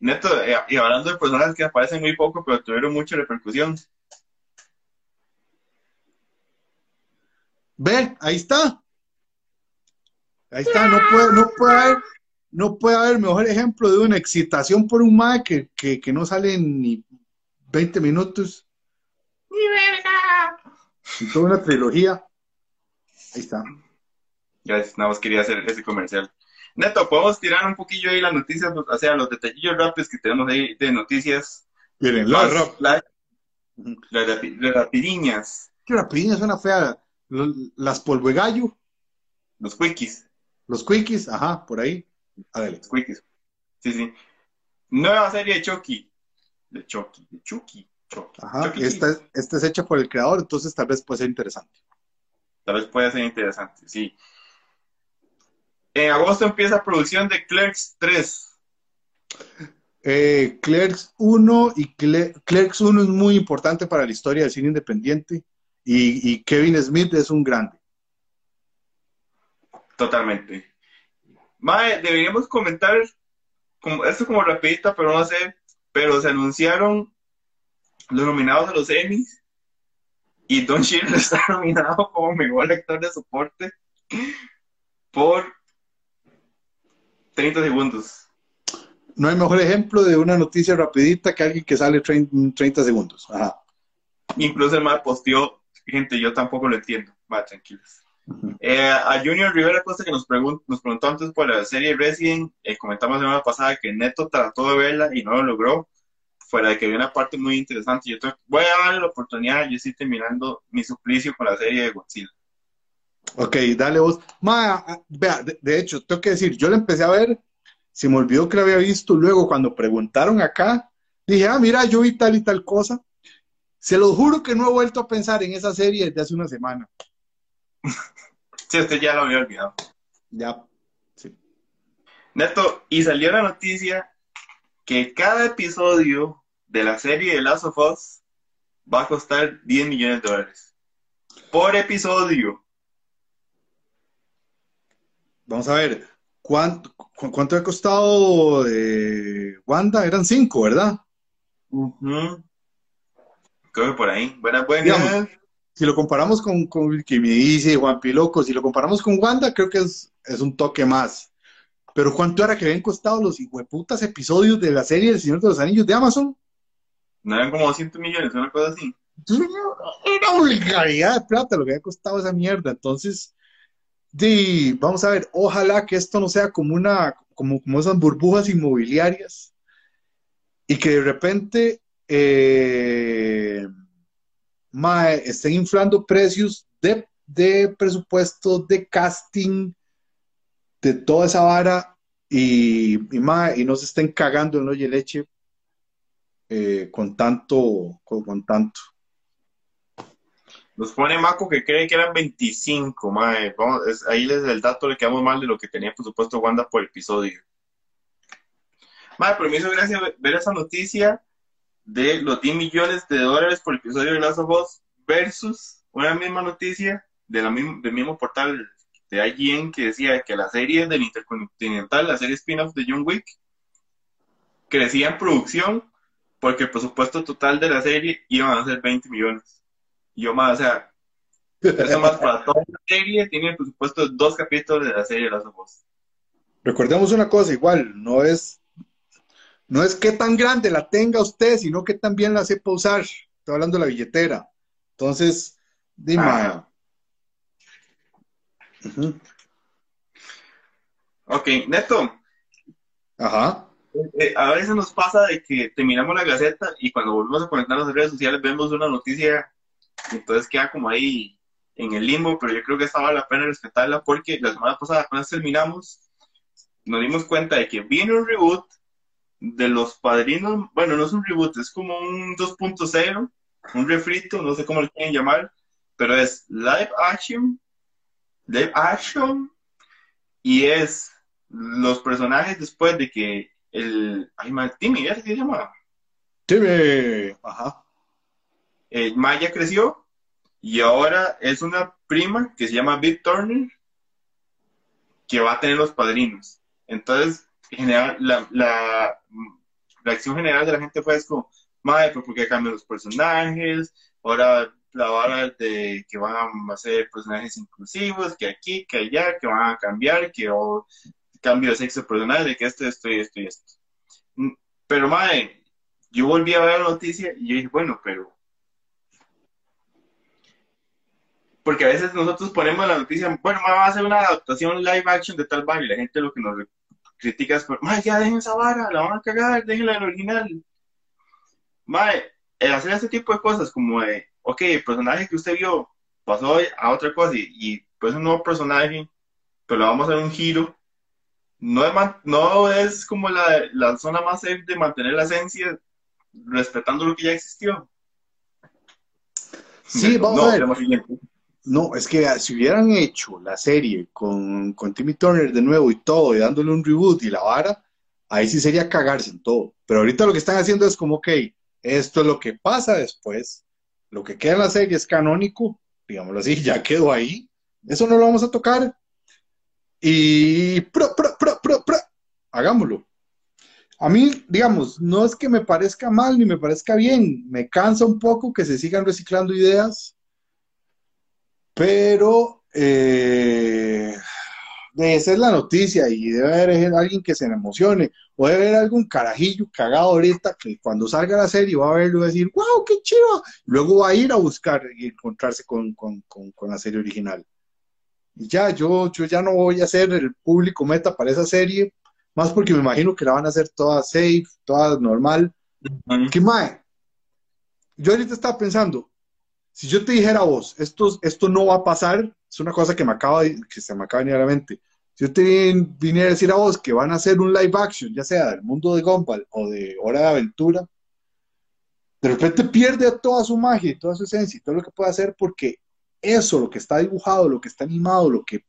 Neto, eh, y hablando de personajes que aparecen muy poco, pero tuvieron mucha repercusión. Ve, ahí está. Ahí está, no puede, no puede haber no puede haber mejor ejemplo de una excitación por un mae que, que, no sale ni 20 minutos. ¡Mi verga! Y toda una trilogía. Ahí está. Ya, nada más quería hacer ese comercial. Neto, podemos tirar un poquillo ahí las noticias, o sea, los detallillos rápidos que tenemos ahí de noticias. Miren, las, las, las, rapidiñas. ¿Qué rapidiñas suena fea? Las polvo de gallo. Los quickies. Los quickies, ajá, por ahí. Adelante. Quickies. Sí, sí. Nueva serie de Chucky. De Chucky, de Chucky. Ajá, esta, es hecha por el creador, entonces tal vez puede ser interesante. Tal vez puede ser interesante, sí. En agosto empieza producción de Clerks 3. Eh, Clerks 1 y Clerks 1 es muy importante para la historia del cine independiente y, y Kevin Smith es un grande. Totalmente. Mae, deberíamos comentar, como, esto como rapidita, pero no sé, pero se anunciaron los nominados a los Emmys y Don Cheadle está nominado como mejor actor de soporte por 30 segundos. No hay mejor ejemplo de una noticia rapidita que alguien que sale 30 segundos. Incluso el mal posteó, gente, yo tampoco lo entiendo. Va, tranquilos. Eh, a Junior Rivera Costa que nos, nos preguntó antes por la serie Resident, eh, comentamos la semana pasada que Neto trató de verla y no lo logró, fuera de que había una parte muy interesante. Yo voy a darle la oportunidad, yo estoy terminando mi suplicio con la serie de Godzilla. Ok, dale vos. vea, de, hecho, tengo que decir, yo la empecé a ver, se me olvidó que la había visto, luego cuando preguntaron acá, dije, ah, mira, yo vi tal y tal cosa. Se lo juro que no he vuelto a pensar en esa serie desde hace una semana. sí, usted ya lo había olvidado. Ya, sí. Neto, y salió la noticia que cada episodio de la serie de Last of Us va a costar 10 millones de dólares por episodio. Vamos a ver, ¿cuánto, cuánto ha costado de Wanda? Eran cinco, ¿verdad? Creo que por ahí. Buenas, buenas. Si lo comparamos con, con que me dice Juan Piloco, si lo comparamos con Wanda, creo que es, es un toque más. Pero ¿cuánto era que habían costado los hijueputas episodios de la serie El Señor de los Anillos de Amazon? No eran como 200 millones, una cosa así. Una vulgaridad de plata lo que había costado esa mierda. Entonces, de, vamos a ver, ojalá que esto no sea como una, como, como esas burbujas inmobiliarias y que de repente eh, estén inflando precios de, de presupuesto, de casting, de toda esa vara y, y, y no se estén cagando en oye leche eh, con tanto, con, tanto. Nos pone Maco que cree que eran 25, mae. ahí les el dato le quedamos mal de lo que tenía por supuesto Wanda por episodio. Mae, pero me hizo ver esa noticia de los 10 millones de dólares por episodio de Last of Us versus una misma noticia de la del mismo portal de IGN que decía que la serie del Intercontinental, la serie spin-off de John Wick, crecía en producción porque el presupuesto total de la serie iban a ser 20 millones. Y yo más, o sea, eso más para toda la serie tiene el presupuesto de dos capítulos de la serie Las Ojos. Recordemos una cosa, igual, no es, no es qué tan grande la tenga usted, sino que también la sepa usar. Estoy hablando de la billetera. Entonces, dime. Ok, Neto. Ajá. Eh, a veces nos pasa de que terminamos la gaceta y cuando volvemos a conectarnos en redes sociales vemos una noticia entonces queda como ahí en el limbo, pero yo creo que esta vale la pena respetarla porque la semana pasada cuando terminamos nos dimos cuenta de que viene un reboot de los padrinos, bueno, no es un reboot, es como un 2.0, un refrito, no sé cómo lo quieren llamar, pero es live action, live action, y es los personajes después de que el. Ay, Timmy, ¿ya se llama? Timmy, ajá. Eh, Maya creció y ahora es una prima que se llama Big Turner que va a tener los padrinos. Entonces, general, la, la, acción general de la gente fue es como, madre, pues porque cambian los personajes, ahora la vara de que van a ser personajes inclusivos, que aquí, que allá, que van a cambiar, que cambio de sexo personal, de que esto, esto y esto y esto. Mm, pero, madre, yo volví a ver la noticia y yo dije, bueno, pero... Porque a veces nosotros ponemos la noticia, bueno, va a hacer una adaptación live action de tal bar y la gente lo que nos critica es, madre, ya dejen esa vara, la van a cagar, déjenla en el original. Madre, hacer ese tipo de cosas como de, ok, el personaje que usted vio pasó a otra cosa y, y pues un nuevo personaje, pero le vamos a dar un giro no es, no es como la, zona más safe de mantener la esencia respetando lo que ya existió. Sí, vamos a ver. No, es que si hubieran hecho la serie con, con Timmy Turner de nuevo y todo, y dándole un reboot y la vara, ahí sí sería cagarse en todo. Pero ahorita lo que están haciendo es como, ok, esto es lo que pasa después, lo que queda en la serie es canónico, digámoslo así, ya quedó ahí, eso no lo vamos a tocar, y pro, pro, pro, pro, pro, hagámoslo. A mí, digamos, no es que me parezca mal ni me parezca bien, me cansa un poco que se sigan reciclando ideas, pero eh, debe ser la noticia y debe haber alguien que se emocione, o debe haber algún carajillo cagado ahorita que cuando salga la serie va a verlo y va a decir, wow, qué chido, luego va a ir a buscar y encontrarse con, con, con la serie original. Y ya, yo, yo ya no voy a ser el público meta para esa serie, más porque me imagino que la van a hacer toda safe, toda normal. Que mae, yo ahorita estaba pensando, si yo te dijera a vos, esto, esto no va a pasar, es una cosa que me acaba que se me acaba de venir a la mente. Si yo te viniera a decir a vos que van a hacer un live action, ya sea del mundo de Gumball o de Hora de Aventura, de repente pierde toda su magia y toda su esencia y todo lo que puede hacer porque eso, lo que está dibujado, lo que está animado, lo que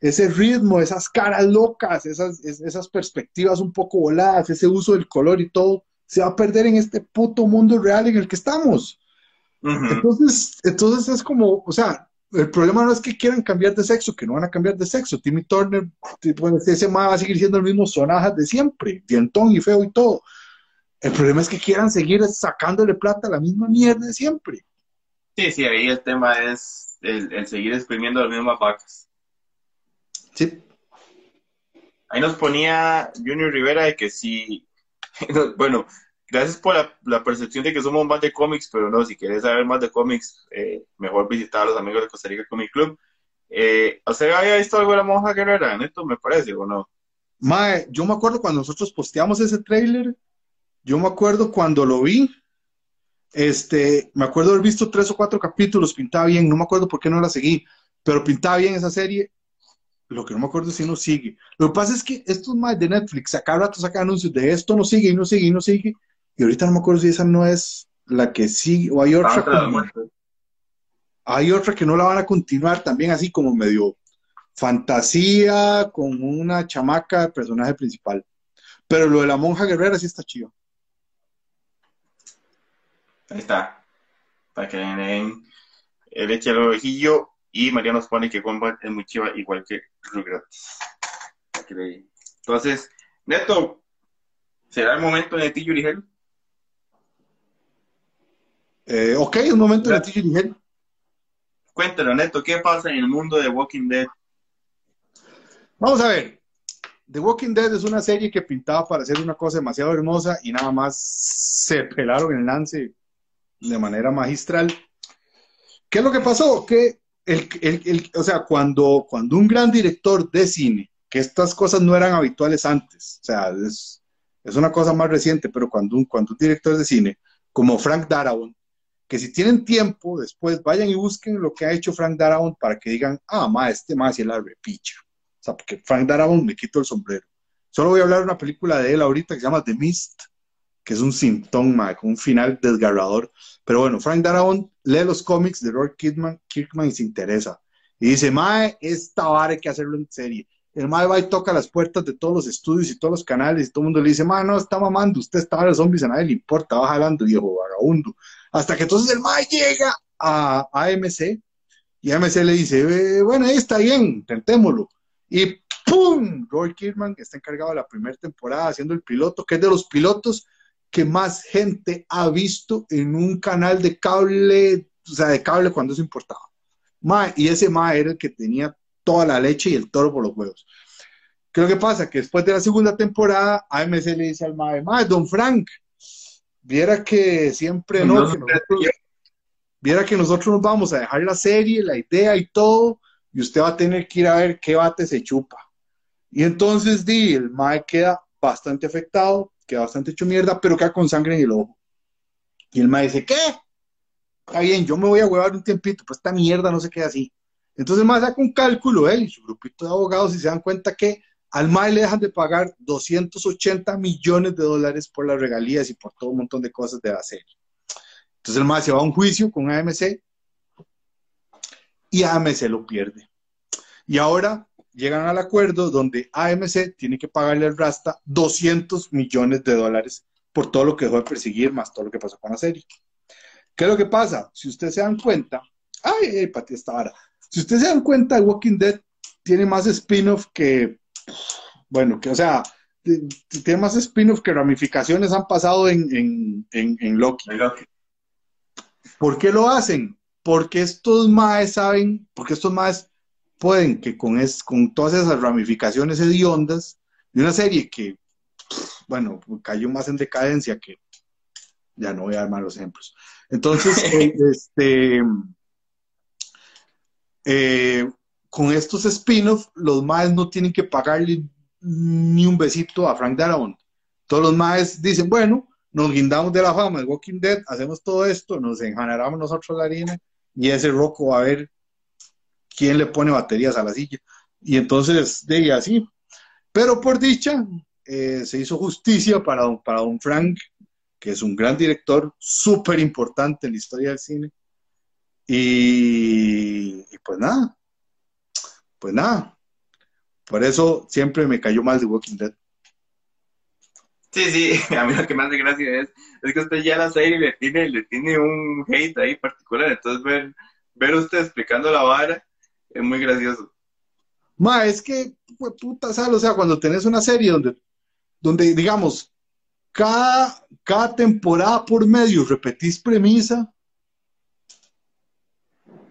ese ritmo, esas caras locas, esas, esas perspectivas un poco voladas, ese uso del color y todo, se va a perder en este puto mundo real en el que estamos. Entonces, entonces es como, o sea, el problema no es que quieran cambiar de sexo, que no van a cambiar de sexo. Timmy Turner, ese va a seguir siendo el mismo sonajas de siempre, dientón y feo y todo. El problema es que quieran seguir sacándole plata a la misma mierda de siempre. Sí, sí, ahí el tema es el, seguir exprimiendo las mismas vacas. Sí. Ahí nos ponía Junior Rivera de que sí, bueno, gracias por la, percepción de que somos más de cómics, pero no, si quieres saber más de cómics, eh, mejor visitar a los amigos de Costa Rica Comic Club. Eh, ¿Usted había visto algo de la monja guerrera, Neto, me parece, o no? Mae, yo me acuerdo cuando nosotros posteamos ese trailer, yo me acuerdo cuando lo vi, este, me acuerdo haber visto tres o cuatro capítulos, pintaba bien, no me acuerdo por qué no la seguí, pero pintaba bien esa serie. Lo que no me acuerdo es si no sigue. Lo que pasa es que estos más de Netflix, a cada rato sacan anuncios de esto no sigue y no sigue y no sigue. Y ahorita no me acuerdo si esa no es la que sigue o hay otra. hay otra que no la van a continuar también así como medio fantasía con una chamaca personaje principal. Pero lo de la monja guerrera sí está chido. Ahí está. Para que den el eche al ovejillo. Y María nos pone que Combat es muy chiva, igual que Rugrats. Entonces, Neto, ¿será el momento de ti, Yuri eh, ok, un momento de ti, Yuri Cuéntalo, Neto, ¿qué pasa en el mundo de Walking Dead? Vamos a ver. The Walking Dead es una serie que pintaba para hacer una cosa demasiado hermosa y nada más se pelaron el lance de manera magistral. ¿Qué es lo que pasó? Que el, el, o sea, cuando, cuando un gran director de cine, que estas cosas no eran habituales antes, o sea, es, es una cosa más reciente, pero cuando un, cuando un director de cine, como Frank Darabont, que si tienen tiempo, después vayan y busquen lo que ha hecho Frank Darabont para que digan, ah, ma, este más y la repicha. O sea, porque Frank Darabont me quito el sombrero. Solo voy a hablar de una película de él ahorita que se llama The Mist, que es un síntoma, con un final desgarrador. Pero bueno, Frank Darabont lee los cómics de Roy Kidman, Kirkman y se interesa. Y dice, Mae, esta vara hay que hacerlo en serie. El Mae va y toca las puertas de todos los estudios y todos los canales y todo el mundo le dice, Mae, no, está mamando, usted está a los zombies, a nadie le importa, va jalando, viejo vagabundo. Hasta que entonces el Mae llega a AMC y AMC le dice, eh, bueno, ahí está bien, intentémoslo. Y ¡pum! Roy Kirkman, que está encargado de la primera temporada haciendo el piloto, que es de los pilotos que más gente ha visto en un canal de cable, o sea, de cable cuando eso importaba. y ese ma era el que tenía toda la leche y el toro por los huevos. ¿Qué es lo que pasa? Que después de la segunda temporada, AMC le dice al mae, mae, don Frank, viera que siempre no, viera que nosotros nos vamos a dejar la serie, la idea y todo, y usted va a tener que ir a ver qué bate se chupa. Y entonces, di, el mae queda bastante afectado, queda bastante hecho mierda, pero queda con sangre en el ojo. Y el mae dice, ¿qué? Está bien, yo me voy a huevar un tiempito, pues esta mierda no se queda así. Entonces el mae saca un cálculo, él y su grupito de abogados y se dan cuenta que al mae le dejan de pagar 280 millones de dólares por las regalías y por todo un montón de cosas de la serie. Entonces el mae se va a un juicio con AMC y AMC lo pierde. Y ahora llegan al acuerdo donde AMC tiene que pagarle al Rasta 200 millones de dólares por todo lo que dejó de perseguir, más todo lo que pasó con la serie. ¿Qué es lo que pasa? Si ustedes se dan cuenta, ay, ay, Pati, esta vara. Si ustedes se dan cuenta, Walking Dead tiene más spin-off que, bueno, que, o sea, tiene más spin-off que ramificaciones han pasado en, en, Loki. ¿Por qué lo hacen? Porque estos maes saben, porque estos maes pueden que con, es, con todas esas ramificaciones hediondas de una serie que, bueno, cayó más en decadencia que, ya no voy a dar malos ejemplos. Entonces, eh, este, eh, con estos spin-offs, los maes no tienen que pagarle ni un besito a Frank Darabont. Todos los maes dicen, bueno, nos guindamos de la fama de Walking Dead, hacemos todo esto, nos enjaneramos nosotros la harina y ese roco va a ver quién le pone baterías a la silla. Y entonces, de así. Pero por dicha, eh, se hizo justicia para para don Frank, que es un gran director, súper importante en la historia del cine. Y, pues nada, pues nada. Por eso siempre me cayó mal de Walking Dead. Sí, sí, a mí lo que más hace gracia es, es que usted ya la serie le tiene, le tiene un hate ahí particular, entonces ver, ver usted explicando la vara es muy gracioso. Ma, es que, pues, puta, ¿sabes? O sea, cuando tenés una serie donde, donde digamos, cada, cada temporada por medio repetís premisa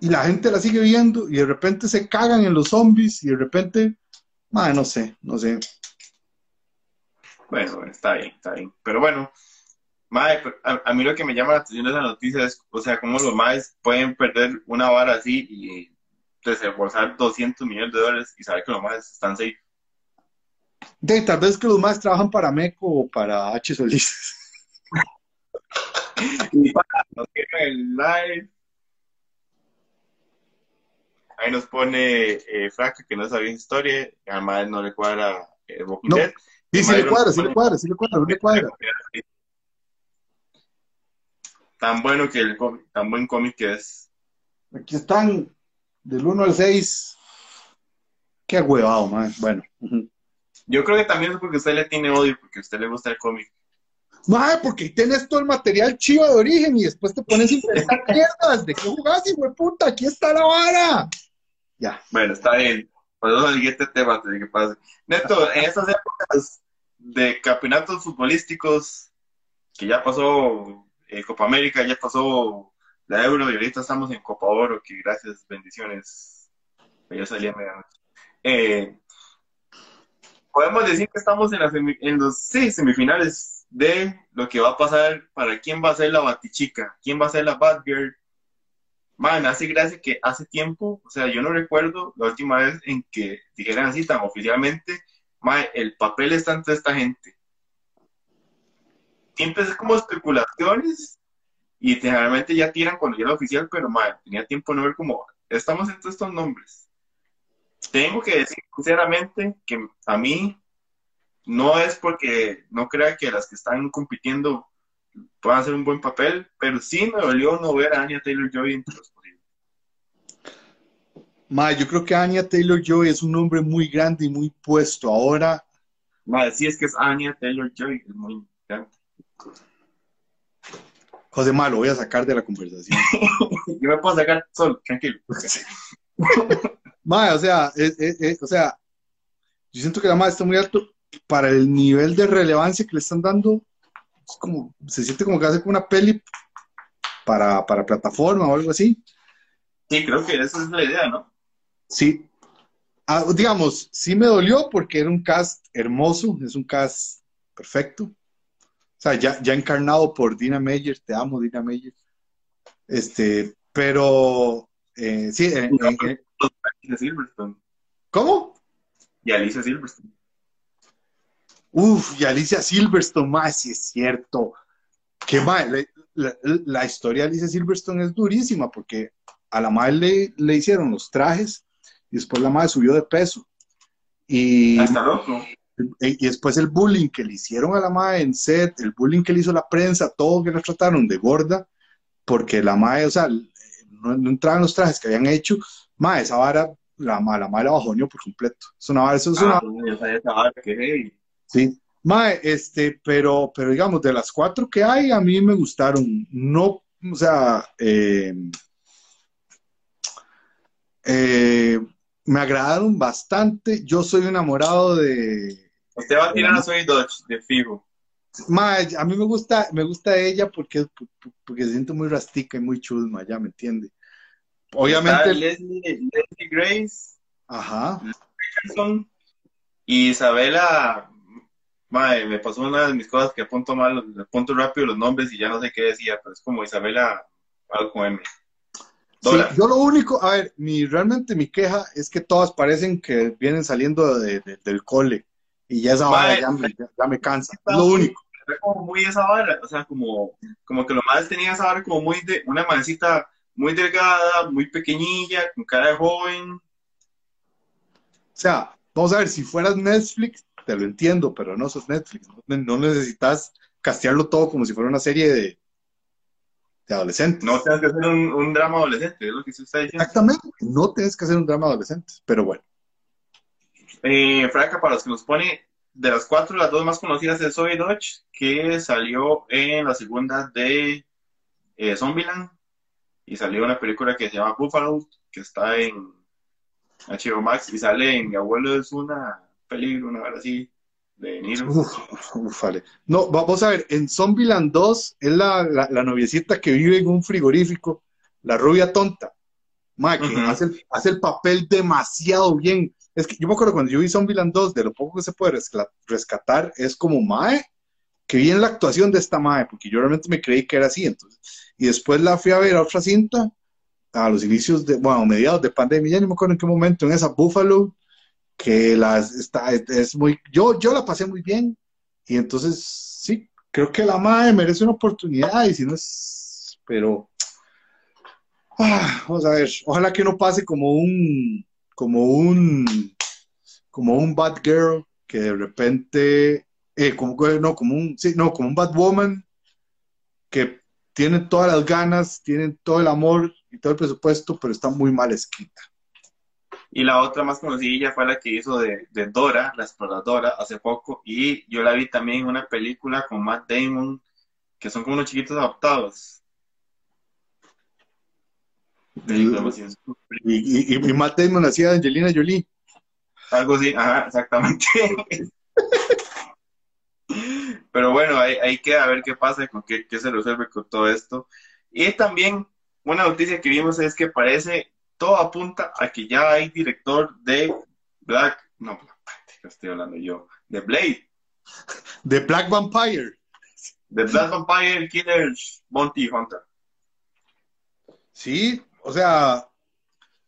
y la gente la sigue viendo y de repente se cagan en los zombies y de repente, ma, no sé, no sé. Bueno, está bien, está bien. Pero bueno, mae, a, a mí lo que me llama la atención de esa noticia es, o sea, cómo los maes pueden perder una vara así y desembolsar 200 millones de dólares y saber que los maes están safe. De, tal vez que los más trabajan para Meco o para H. Solís. Y para ven el live, ahí nos pone eh, Franca que no sabía historia, mae no le cuadra eh, No. Sí, sí le cuadra, sí le cuadra, sí le cuadra, sí le cuadra. Tan bueno que el cómic, tan buen cómic que es. Aquí están del 1 al 6. Qué huevado, man. Bueno. Yo creo que también es porque usted le tiene odio, porque a usted le gusta el cómic. Mae, porque ahí tenés todo el material chivo de origen y después te pones a inventar mierdas. ¿De qué jugás, hijo de puta? Aquí está la vara. Ya. Bueno, está bien. Podemos seguir este tema antes de que pase. Neto, en estas épocas de campeonatos futbolísticos, que ya pasó eh, Copa América, ya pasó la Euro y ahorita estamos en Copa Oro, que gracias, bendiciones. Ya salí a medianoche. Eh, podemos decir que estamos en, las semi- en los sí, semifinales de lo que va a pasar para quién va a ser la Batichica, quién va a ser la Batgirl. Man, hace gracia que hace tiempo, o sea, yo no recuerdo la última vez en que dijeran así tan oficialmente, man, el papel está entre esta gente. Siempre es como especulaciones y generalmente ya tiran cuando ya era oficial, pero man, tenía tiempo de no ver como, estamos entre estos nombres. Tengo que decir sinceramente que a mí no es porque no crea que las que están compitiendo puedan hacer un buen papel, pero sí me dolió no ver a Anya Taylor-Joy entre los. Mae, yo creo que Anya Taylor-Joy es un nombre muy grande y muy puesto. Ahora, Madre, sí es que es Anya Taylor-Joy, es muy grande. José Mae, lo voy a sacar de la conversación. Yo me puedo sacar solo, tranquilo. Mae, o sea, es- es- es- o sea, yo siento que la madre está muy alto para el nivel de relevancia que le están dando. Es como, se siente como que hace como una peli para, para plataforma o algo así. Sí, creo que esa es la idea, ¿no? Sí. Ah, digamos, sí me dolió porque era un cast hermoso, es un cast perfecto. O sea, ya, ya encarnado por Dina Meyer, te amo, Dina Meyer. Este, pero eh, sí, eh, eh, eh. ¿cómo? Y Alicia Silverstone. Uf, y Alicia Silverstone, más sí es cierto. Que mae, la, la- la historia de Alicia Silverstone es durísima porque a la madre le, le hicieron los trajes y después la madre subió de peso. Y, Hasta loco. y después el bullying que le hicieron a la madre en set, el bullying que le hizo la prensa, todo que la trataron de gorda, porque la madre, o sea, no, no entraban los trajes que habían hecho, madre, esa vara, la, la madre la bajoneó por completo. Es una vara, eso es una Ah, pues, yo sabía esa vara que, hey, Sí. Mae, este, pero, pero digamos, de las cuatro que hay, a mí me gustaron. No, o sea, eh, eh, me agradaron bastante. Yo soy enamorado de. Usted va a tirar a Soy Dodge, de fijo. Mae, a mí me gusta, me gusta ella porque, porque se siente muy rastica y muy chusma, ya me entiende. Obviamente, Leslie, Leslie Grace, ajá. Richardson y Isabela. Madre, me pasó una de mis cosas que apunto mal, apunto rápido los nombres y ya no sé qué decía, pero es como Isabela, algo M. Sí, yo lo único, a ver, mi, realmente mi queja es que todas parecen que vienen saliendo de- de- del cole y ya esa vara ya, me- ya- ya me cansa. Es lo único. Como muy esa vara, o sea, como, como que lo más tenía esa vara como muy de, una mancita muy delgada, muy pequeñilla, con cara de joven. O sea, vamos a ver, si fueras Netflix, te lo entiendo, pero no sos Netflix. No, no necesitas castearlo todo como si fuera una serie de, de adolescentes. No tienes que hacer un, un drama adolescente, es lo que se está diciendo. Exactamente, no tienes que hacer un drama adolescente, pero bueno. Eh, Franca, para los que nos pone de las cuatro, las dos más conocidas es Zoe Dodge, que salió en la segunda de eh, Zombieland, y salió una película que se llama Buffalo, que está en HBO Max, y sale en Mi abuelo es una película, una verdad así, de Niro. Uf, vale. No, vamos a ver, en Zombieland 2 es la, la, la noviecita que vive en un frigorífico, la rubia tonta. Mae, que hace, el, hace el papel demasiado bien. Es que yo me acuerdo cuando yo vi Zombieland 2, de lo poco que se puede rescatar, es como Mae, que bien la actuación de esta Mae, porque yo realmente me creí que era así. Entonces, y después la fui a ver a otra cinta, a los inicios de, bueno, mediados de pandemia, ya no me acuerdo en qué momento, en esa Buffalo, que las está, es muy, yo, yo la pasé muy bien, y entonces sí, creo que la Mae merece una oportunidad, y si no es, pero Ah, vamos a ver, ojalá que no pase como un, como un, como un bad girl que de repente, eh, como, no, como un, sí, no, como un bad woman que tiene todas las ganas, tiene todo el amor y todo el presupuesto, pero está muy mal escrita. Y la otra más conocida fue la que hizo de, de Dora, la exploradora, hace poco. Y yo la vi también en una película con Matt Damon, que son como unos chiquitos adoptados. Y, y, y Matt Damon hacía de Angelina Jolie. Algo así, ajá, exactamente. Pero bueno, ahí, ahí queda a ver qué pasa, con qué, qué se resuelve con todo esto. Y también una noticia que vimos es que parece, todo apunta a que ya hay director de Black, no, Black Panther, ¿qué estoy hablando yo? De Blade, De Black Vampire. de Black Vampire Killers Bounty Hunter. Sí, o sea,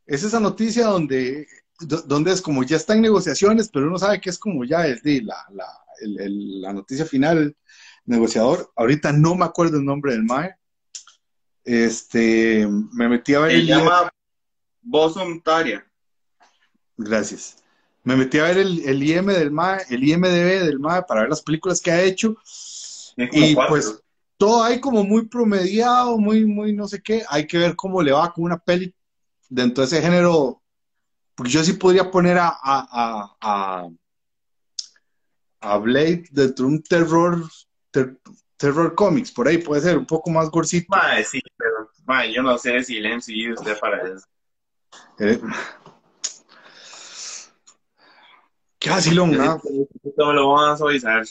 es esa noticia donde, do- donde es como ya está en negociaciones, pero uno sabe que es como ya el, de la, la, el- el- la noticia final, negociador. Ahorita no me acuerdo el nombre del MAE. Este, me metí a ver Se el llama Bosom Taria. Gracias. Me metí a ver el, el IM del MAE, el IMDB del MAE para ver las películas que ha hecho. Y cuatro. pues todo ahí como muy promediado, muy, muy no sé qué. Hay que ver cómo le va con una peli dentro de ese género. Porque yo sí podría poner a, a, a, a, Blade dentro de un terror, ter- terror comics. Por ahí puede ser un poco más gorcito. Mae, sí, pero mae, yo no sé si el MCU esté para eso. Eh, Qué vacilón, ¿no? sí- me lo van a suavizar.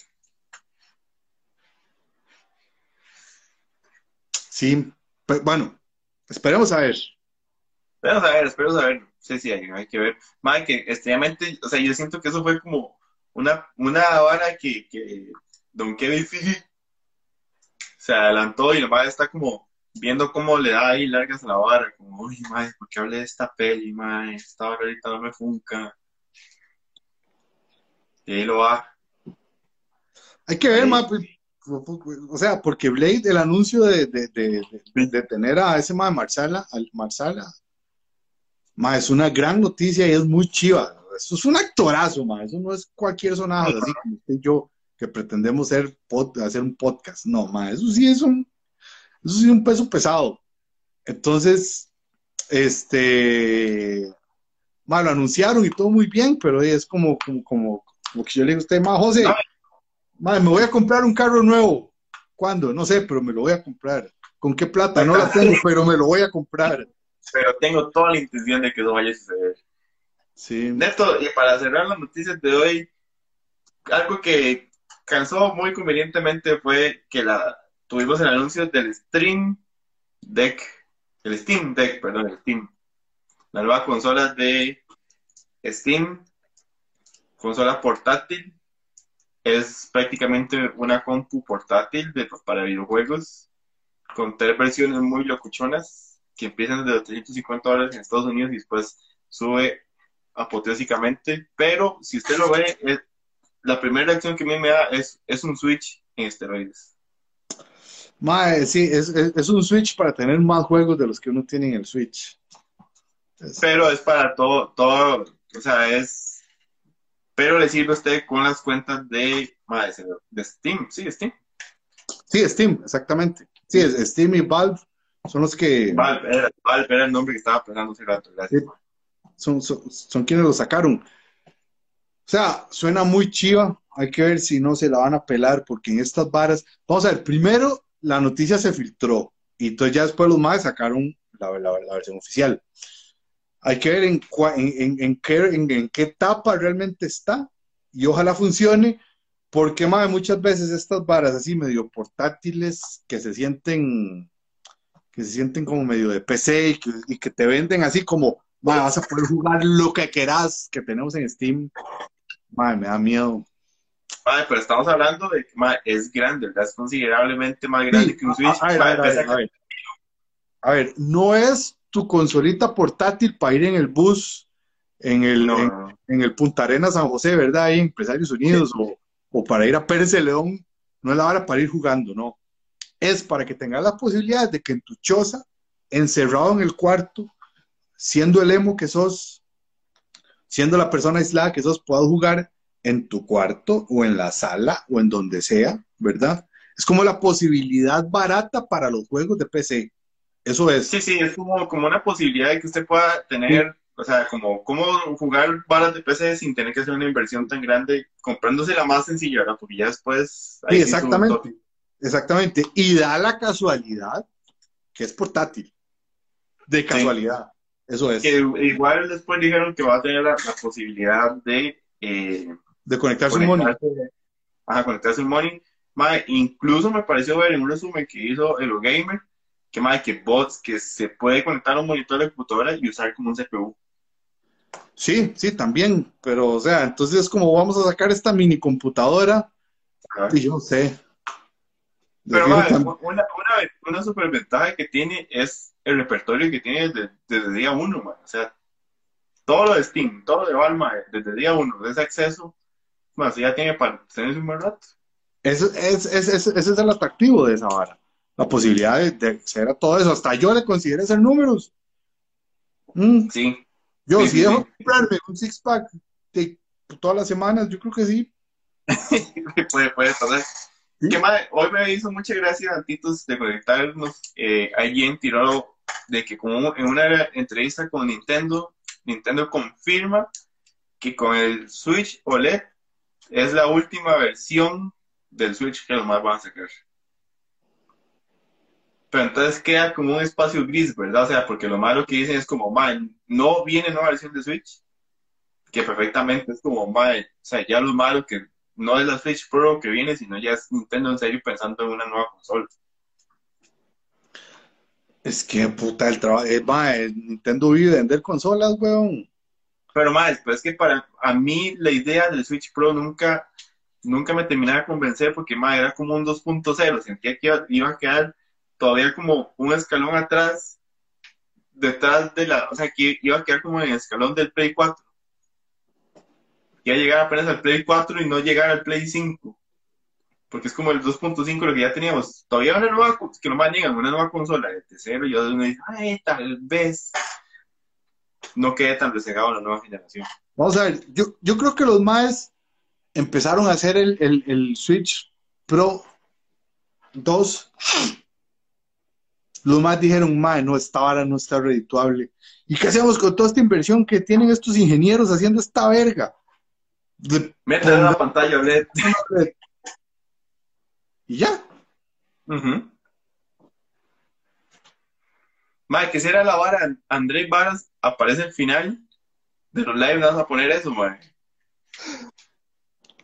Sí, bueno, esperemos a ver. Esperemos a ver, esperemos a ver. Sí, sí, hay, hay que ver. Mae, que extrañamente, o sea, yo siento que eso fue como una, una vara que, que Don Kevin Feige se adelantó y mae está como viendo cómo le da ahí largas a la vara. Como, uy, mae, ¿por qué hablé de esta peli, mae? Esta vara ahorita no me funca. Y ahí lo va. Hay que ver, Sí. ma, pues, o sea, porque Blade, el anuncio de, de, de, de- de tener a ese ma Marsala, al Marsala, ma, es una gran noticia y es muy chiva. Eso es un actorazo, ma, eso no es cualquier sonajo, así como usted y yo, que pretendemos ser pod- hacer un podcast. No, ma, eso sí es un, eso sí es un peso pesado. Entonces, este, ma, lo anunciaron y todo muy bien, pero es como, como, como, como que yo le digo a usted, ma, José, No. Madre, me voy a comprar un carro nuevo. ¿Cuándo? No sé, pero me lo voy a comprar. ¿Con qué plata? No la tengo, pero me lo voy a comprar. Pero tengo toda la intención de que eso vaya a suceder. Sí. Neto, y para cerrar las noticias de hoy, algo que cansó muy convenientemente fue que la tuvimos el anuncio del Stream Deck, el Steam Deck, perdón, el Steam, la nueva consola de Steam, consola portátil, es prácticamente una compu portátil de, para videojuegos, con tres versiones muy locuchonas, que empiezan desde los 350 dólares en Estados Unidos y después sube apoteósicamente, pero si usted lo ve, es- la primera reacción que a mí me da es, es un Switch en esteroides. Madre, sí, es, es- es un Switch para tener más juegos de los que uno tiene en el Switch. Es- Pero es para todo, todo, o sea, es, pero le sirve a usted con las cuentas de, madre, de Steam, sí, Steam. sí, Steam, exactamente. Sí, es, Steam y Valve son los que Valve era, Valve era el nombre que estaba pensando hace rato, gracias. son, son, son quienes lo sacaron. O sea, suena muy chiva. hay que ver si no se la van a pelar, porque en estas varas, vamos a ver, primero la noticia se filtró y entonces ya después los más sacaron la, versión oficial. Hay que ver en, en, qué, en, qué etapa realmente está y ojalá funcione, porque más muchas veces estas varas así medio portátiles que se sienten que se sienten como medio de PC y que, te venden así como vas a poder jugar lo que quieras que tenemos en Steam. Madre, me da miedo. Madre, pero estamos hablando de que es grande, ¿verdad? Es considerablemente más grande que un Switch. A ver, no es tu consolita portátil para ir en el bus, en el, en, el Punta Arena San José, ¿verdad? Ahí Empresarios Unidos, o, o, para ir a Pérez de León. No es la hora para ir jugando, no es para que tengas la posibilidad de que en tu choza, encerrado en el cuarto, siendo el emo que sos, siendo la persona aislada que sos, puedas jugar en tu cuarto o en la sala o en donde sea, ¿verdad? Es como la posibilidad barata para los juegos de PC. Eso es. Sí, sí, es como, como una posibilidad de que usted pueda tener, o sea, como cómo jugar balas de PC sin tener que hacer una inversión tan grande, comprándose la más sencilla, ¿verdad? Porque ya después... Sí, exactamente. Exactamente. Y da la casualidad que es portátil. De casualidad. Eso es. Que igual después dijeron que va a tener la, posibilidad de... Eh, de conectarse un money. Ajá, conectarse un money. incluso me pareció ver en un resumen que hizo el Gamer que más que bots que se puede conectar a un monitor de computadora y usar como un CPU. Sí, sí, también, pero o sea, entonces es como vamos a sacar esta mini computadora y yo sé, pero una, una, una superventaja que tiene es el repertorio que tiene desde, desde día uno, man. O sea, todo lo de Steam, todo lo de Valma, desde día uno, ese acceso, más ya tiene para tener un buen rato. Eso, es, es, es, ese es el atractivo de esa vara. La posibilidad de, acceder a todo eso. Hasta yo le considero hacer números. Mm. Sí. Yo, si dejo comprarme un six pack de todas las semanas, yo creo que sí. puede, puede, entonces hoy me hizo mucha gracia, Antitos, de conectarnos. Eh, alguien tiró de que como en una entrevista con Nintendo, Nintendo confirma que con el Switch OLED es la última versión del Switch que los más van a sacar. Pero entonces queda como un espacio gris, ¿verdad? O sea, porque lo malo que dicen es como, man, no viene nueva versión de Switch, que perfectamente es como, man, o sea, ya lo malo que no es la Switch Pro que viene, sino ya es Nintendo en serio pensando en una nueva consola. Es que puta el trabajo, eh, Nintendo vive de vender consolas, weón. Pero más, pues es que para a mí la idea del Switch Pro nunca, nunca me terminaba de convencer porque más era como un 2.0, sentía que iba, a quedar todavía como un escalón atrás, detrás de la, o sea, que iba a quedar como en el escalón del Play 4 a llegar apenas al Play 4 y no llegar al Play 5. Porque es como el 2.5 lo que ya teníamos. Todavía una nueva, que no llegan, una nueva consola de cero, y uno dice, ay, tal vez no quede tan rezagado la nueva generación. Vamos a ver, yo, yo creo que los más empezaron a hacer el, el, Switch Pro 2. Los más dijeron, mae, no, esta vara no está redituable. ¿Y qué hacemos con toda esta inversión que tienen estos ingenieros haciendo esta verga? En la pantalla LED. Y ya. Uh que si era la vara, André Varas aparece al final de los live, vas a poner eso, mae.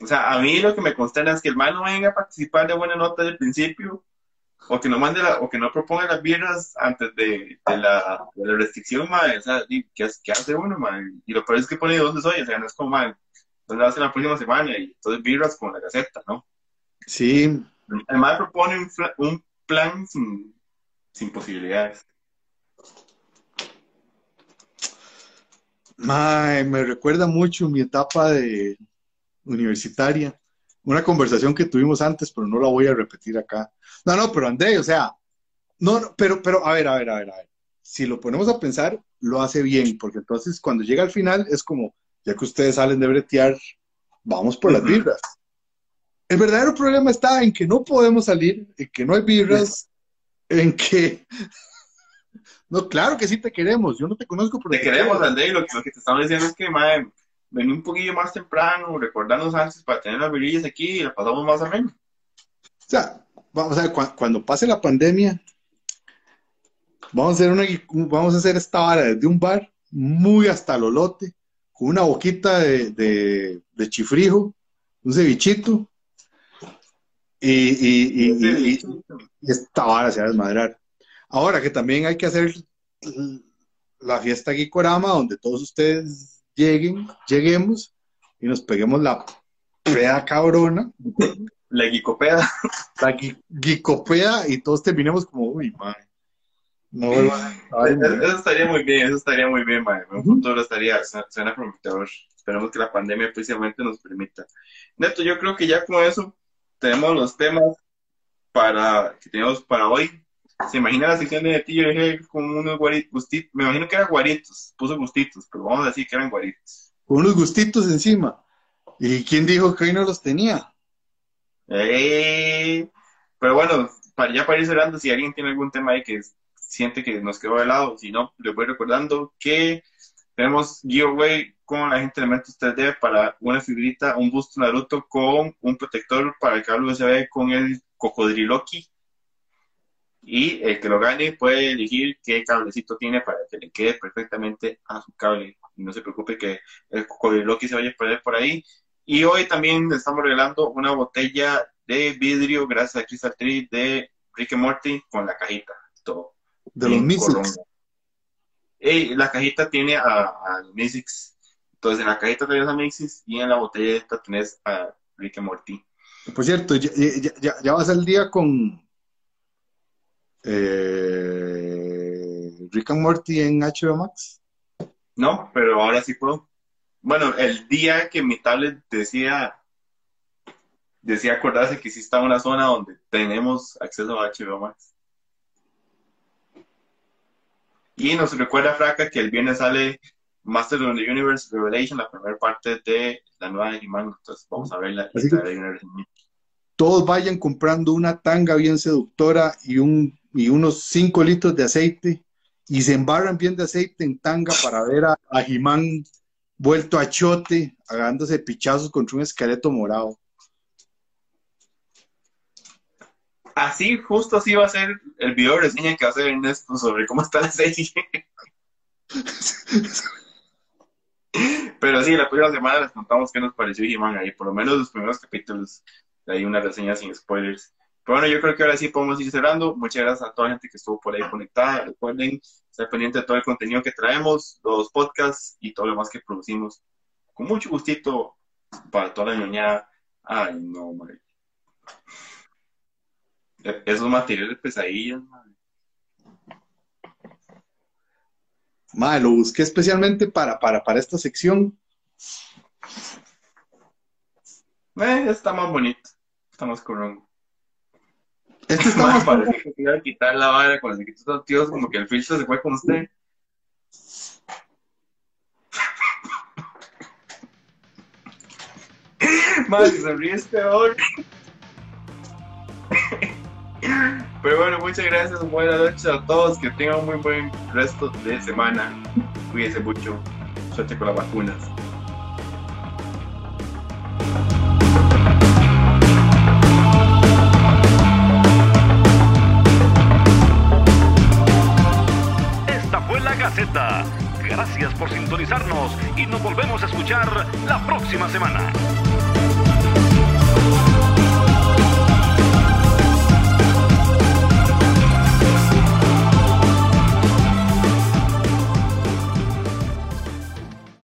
O sea, a mí lo que me consterna es que el man no venga a participar de buena nota desde el principio, o que no mande o que no proponga las birras antes de, la, restricción, mae. O sea, ¿qué, hace uno, mae? Y lo peor es que pone de dónde soy, o sea, no es como, mae, entonces hace la próxima semana y entonces birras con la gaceta, ¿no? Sí. Además propone un, plan sin, sin posibilidades. Me recuerda mucho mi etapa de universitaria. Una conversación que tuvimos antes, pero no la voy a repetir acá. No, no, pero André, o sea, no, no, pero, pero, a ver, a ver, a ver, a ver. Si lo ponemos a pensar, lo hace bien, porque entonces cuando llega al final es como, ya que ustedes salen de bretear, vamos por las vibras. El verdadero problema está en que no podemos salir, en que no hay vibras, en que... No, claro que sí te queremos, yo no te conozco, pero... Te, queremos, André, lo que, lo que te estamos diciendo es que, madre, venir un poquillo más temprano, recordarnos antes para tener las virillas aquí y la pasamos más o menos. O sea, vamos a ver, cuando pase la pandemia, vamos a hacer una, vamos a hacer esta vara desde un bar muy hasta lolote, con una boquita de, de, chifrijo, un cevichito, y, y, esta vara se va a desmadrar. Ahora que también hay que hacer la fiesta Gikorama, donde todos ustedes lleguen, lleguemos y nos peguemos la peda cabrona. La guicopeda. La guicopeda y todos terminemos como, uy, madre. No, eso, estaría muy bien, eso estaría muy bien, madre. Un futuro estaría, suena prometedor. Esperemos que la pandemia precisamente nos permita. Neto, yo creo que ya con eso tenemos los temas para que tenemos para hoy se imagina la sección de dije con unos gustitos, me imagino que eran guaritos, puso gustitos, pero vamos a decir que eran guaritos. Con unos gustitos encima. ¿Y quién dijo que hoy no los tenía? Eh, pero bueno, para, ya para ir cerrando, si alguien tiene algún tema ahí que siente que nos quedó de lado, si no, les voy recordando que tenemos giveaway con la gente de Elementos 3D para una figurita, un busto Naruto con un protector para el cable USB con el cocodriloqui y el que lo gane puede elegir qué cablecito tiene para que le quede perfectamente a su cable. Y no se preocupe que el cocodrilo se vaya a perder por ahí. Y hoy también estamos regalando una botella de vidrio gracias a Crystal Tree de Rick Morty con la cajita. Todo. De los Mystics. Y la cajita tiene a, a Mystics. Entonces en la cajita tenés a Mystics y en la botella esta tenés a Rick Morty. Por cierto, ya, ya, ya vas al día con, eh, Rick and Morty en HBO Max? No, pero ahora sí puedo. Bueno, el día que mi tablet decía decía acordarse que sí está en una zona donde tenemos acceso a HBO Max. Y nos recuerda, Fraca, que el viernes sale Master of the Universe Revelation, la primera parte de la nueva de He-Man. Entonces vamos a ver la Todos vayan comprando una tanga bien seductora y un y unos 5 litros de aceite y se embarran bien de aceite en tanga para ver a, a Jimán vuelto a chote, agarrándose pichazos contra un esqueleto morado. Así, justo así va a ser el video de reseña que va a hacer Ernesto sobre cómo está la serie. Pero sí, la primera semana les contamos qué nos pareció He-Man ahí, por lo menos los primeros capítulos. Hay una reseña sin spoilers. Pero bueno, yo creo que ahora sí podemos ir cerrando. Muchas gracias a toda la gente que estuvo por ahí conectada. Recuerden estar pendiente de todo el contenido que traemos, los podcasts y todo lo más que producimos. Con mucho gustito para toda la ñoñada. Ay, no, madre. Esos materiales pesadillas, madre. Madre, lo busqué especialmente para, para, para esta sección. Eh, está más bonito. Está más corrongo. Este está más parece que se iba a quitar la vara cuando se quitó los tíos, como que el filtro se fue con usted. Más, si se ríe es peor. Pero bueno, muchas gracias, buenas noches a todos, que tengan un muy buen resto de semana. Cuídense mucho, suerte con las vacunas. Por sintonizarnos y nos volvemos a escuchar la próxima semana.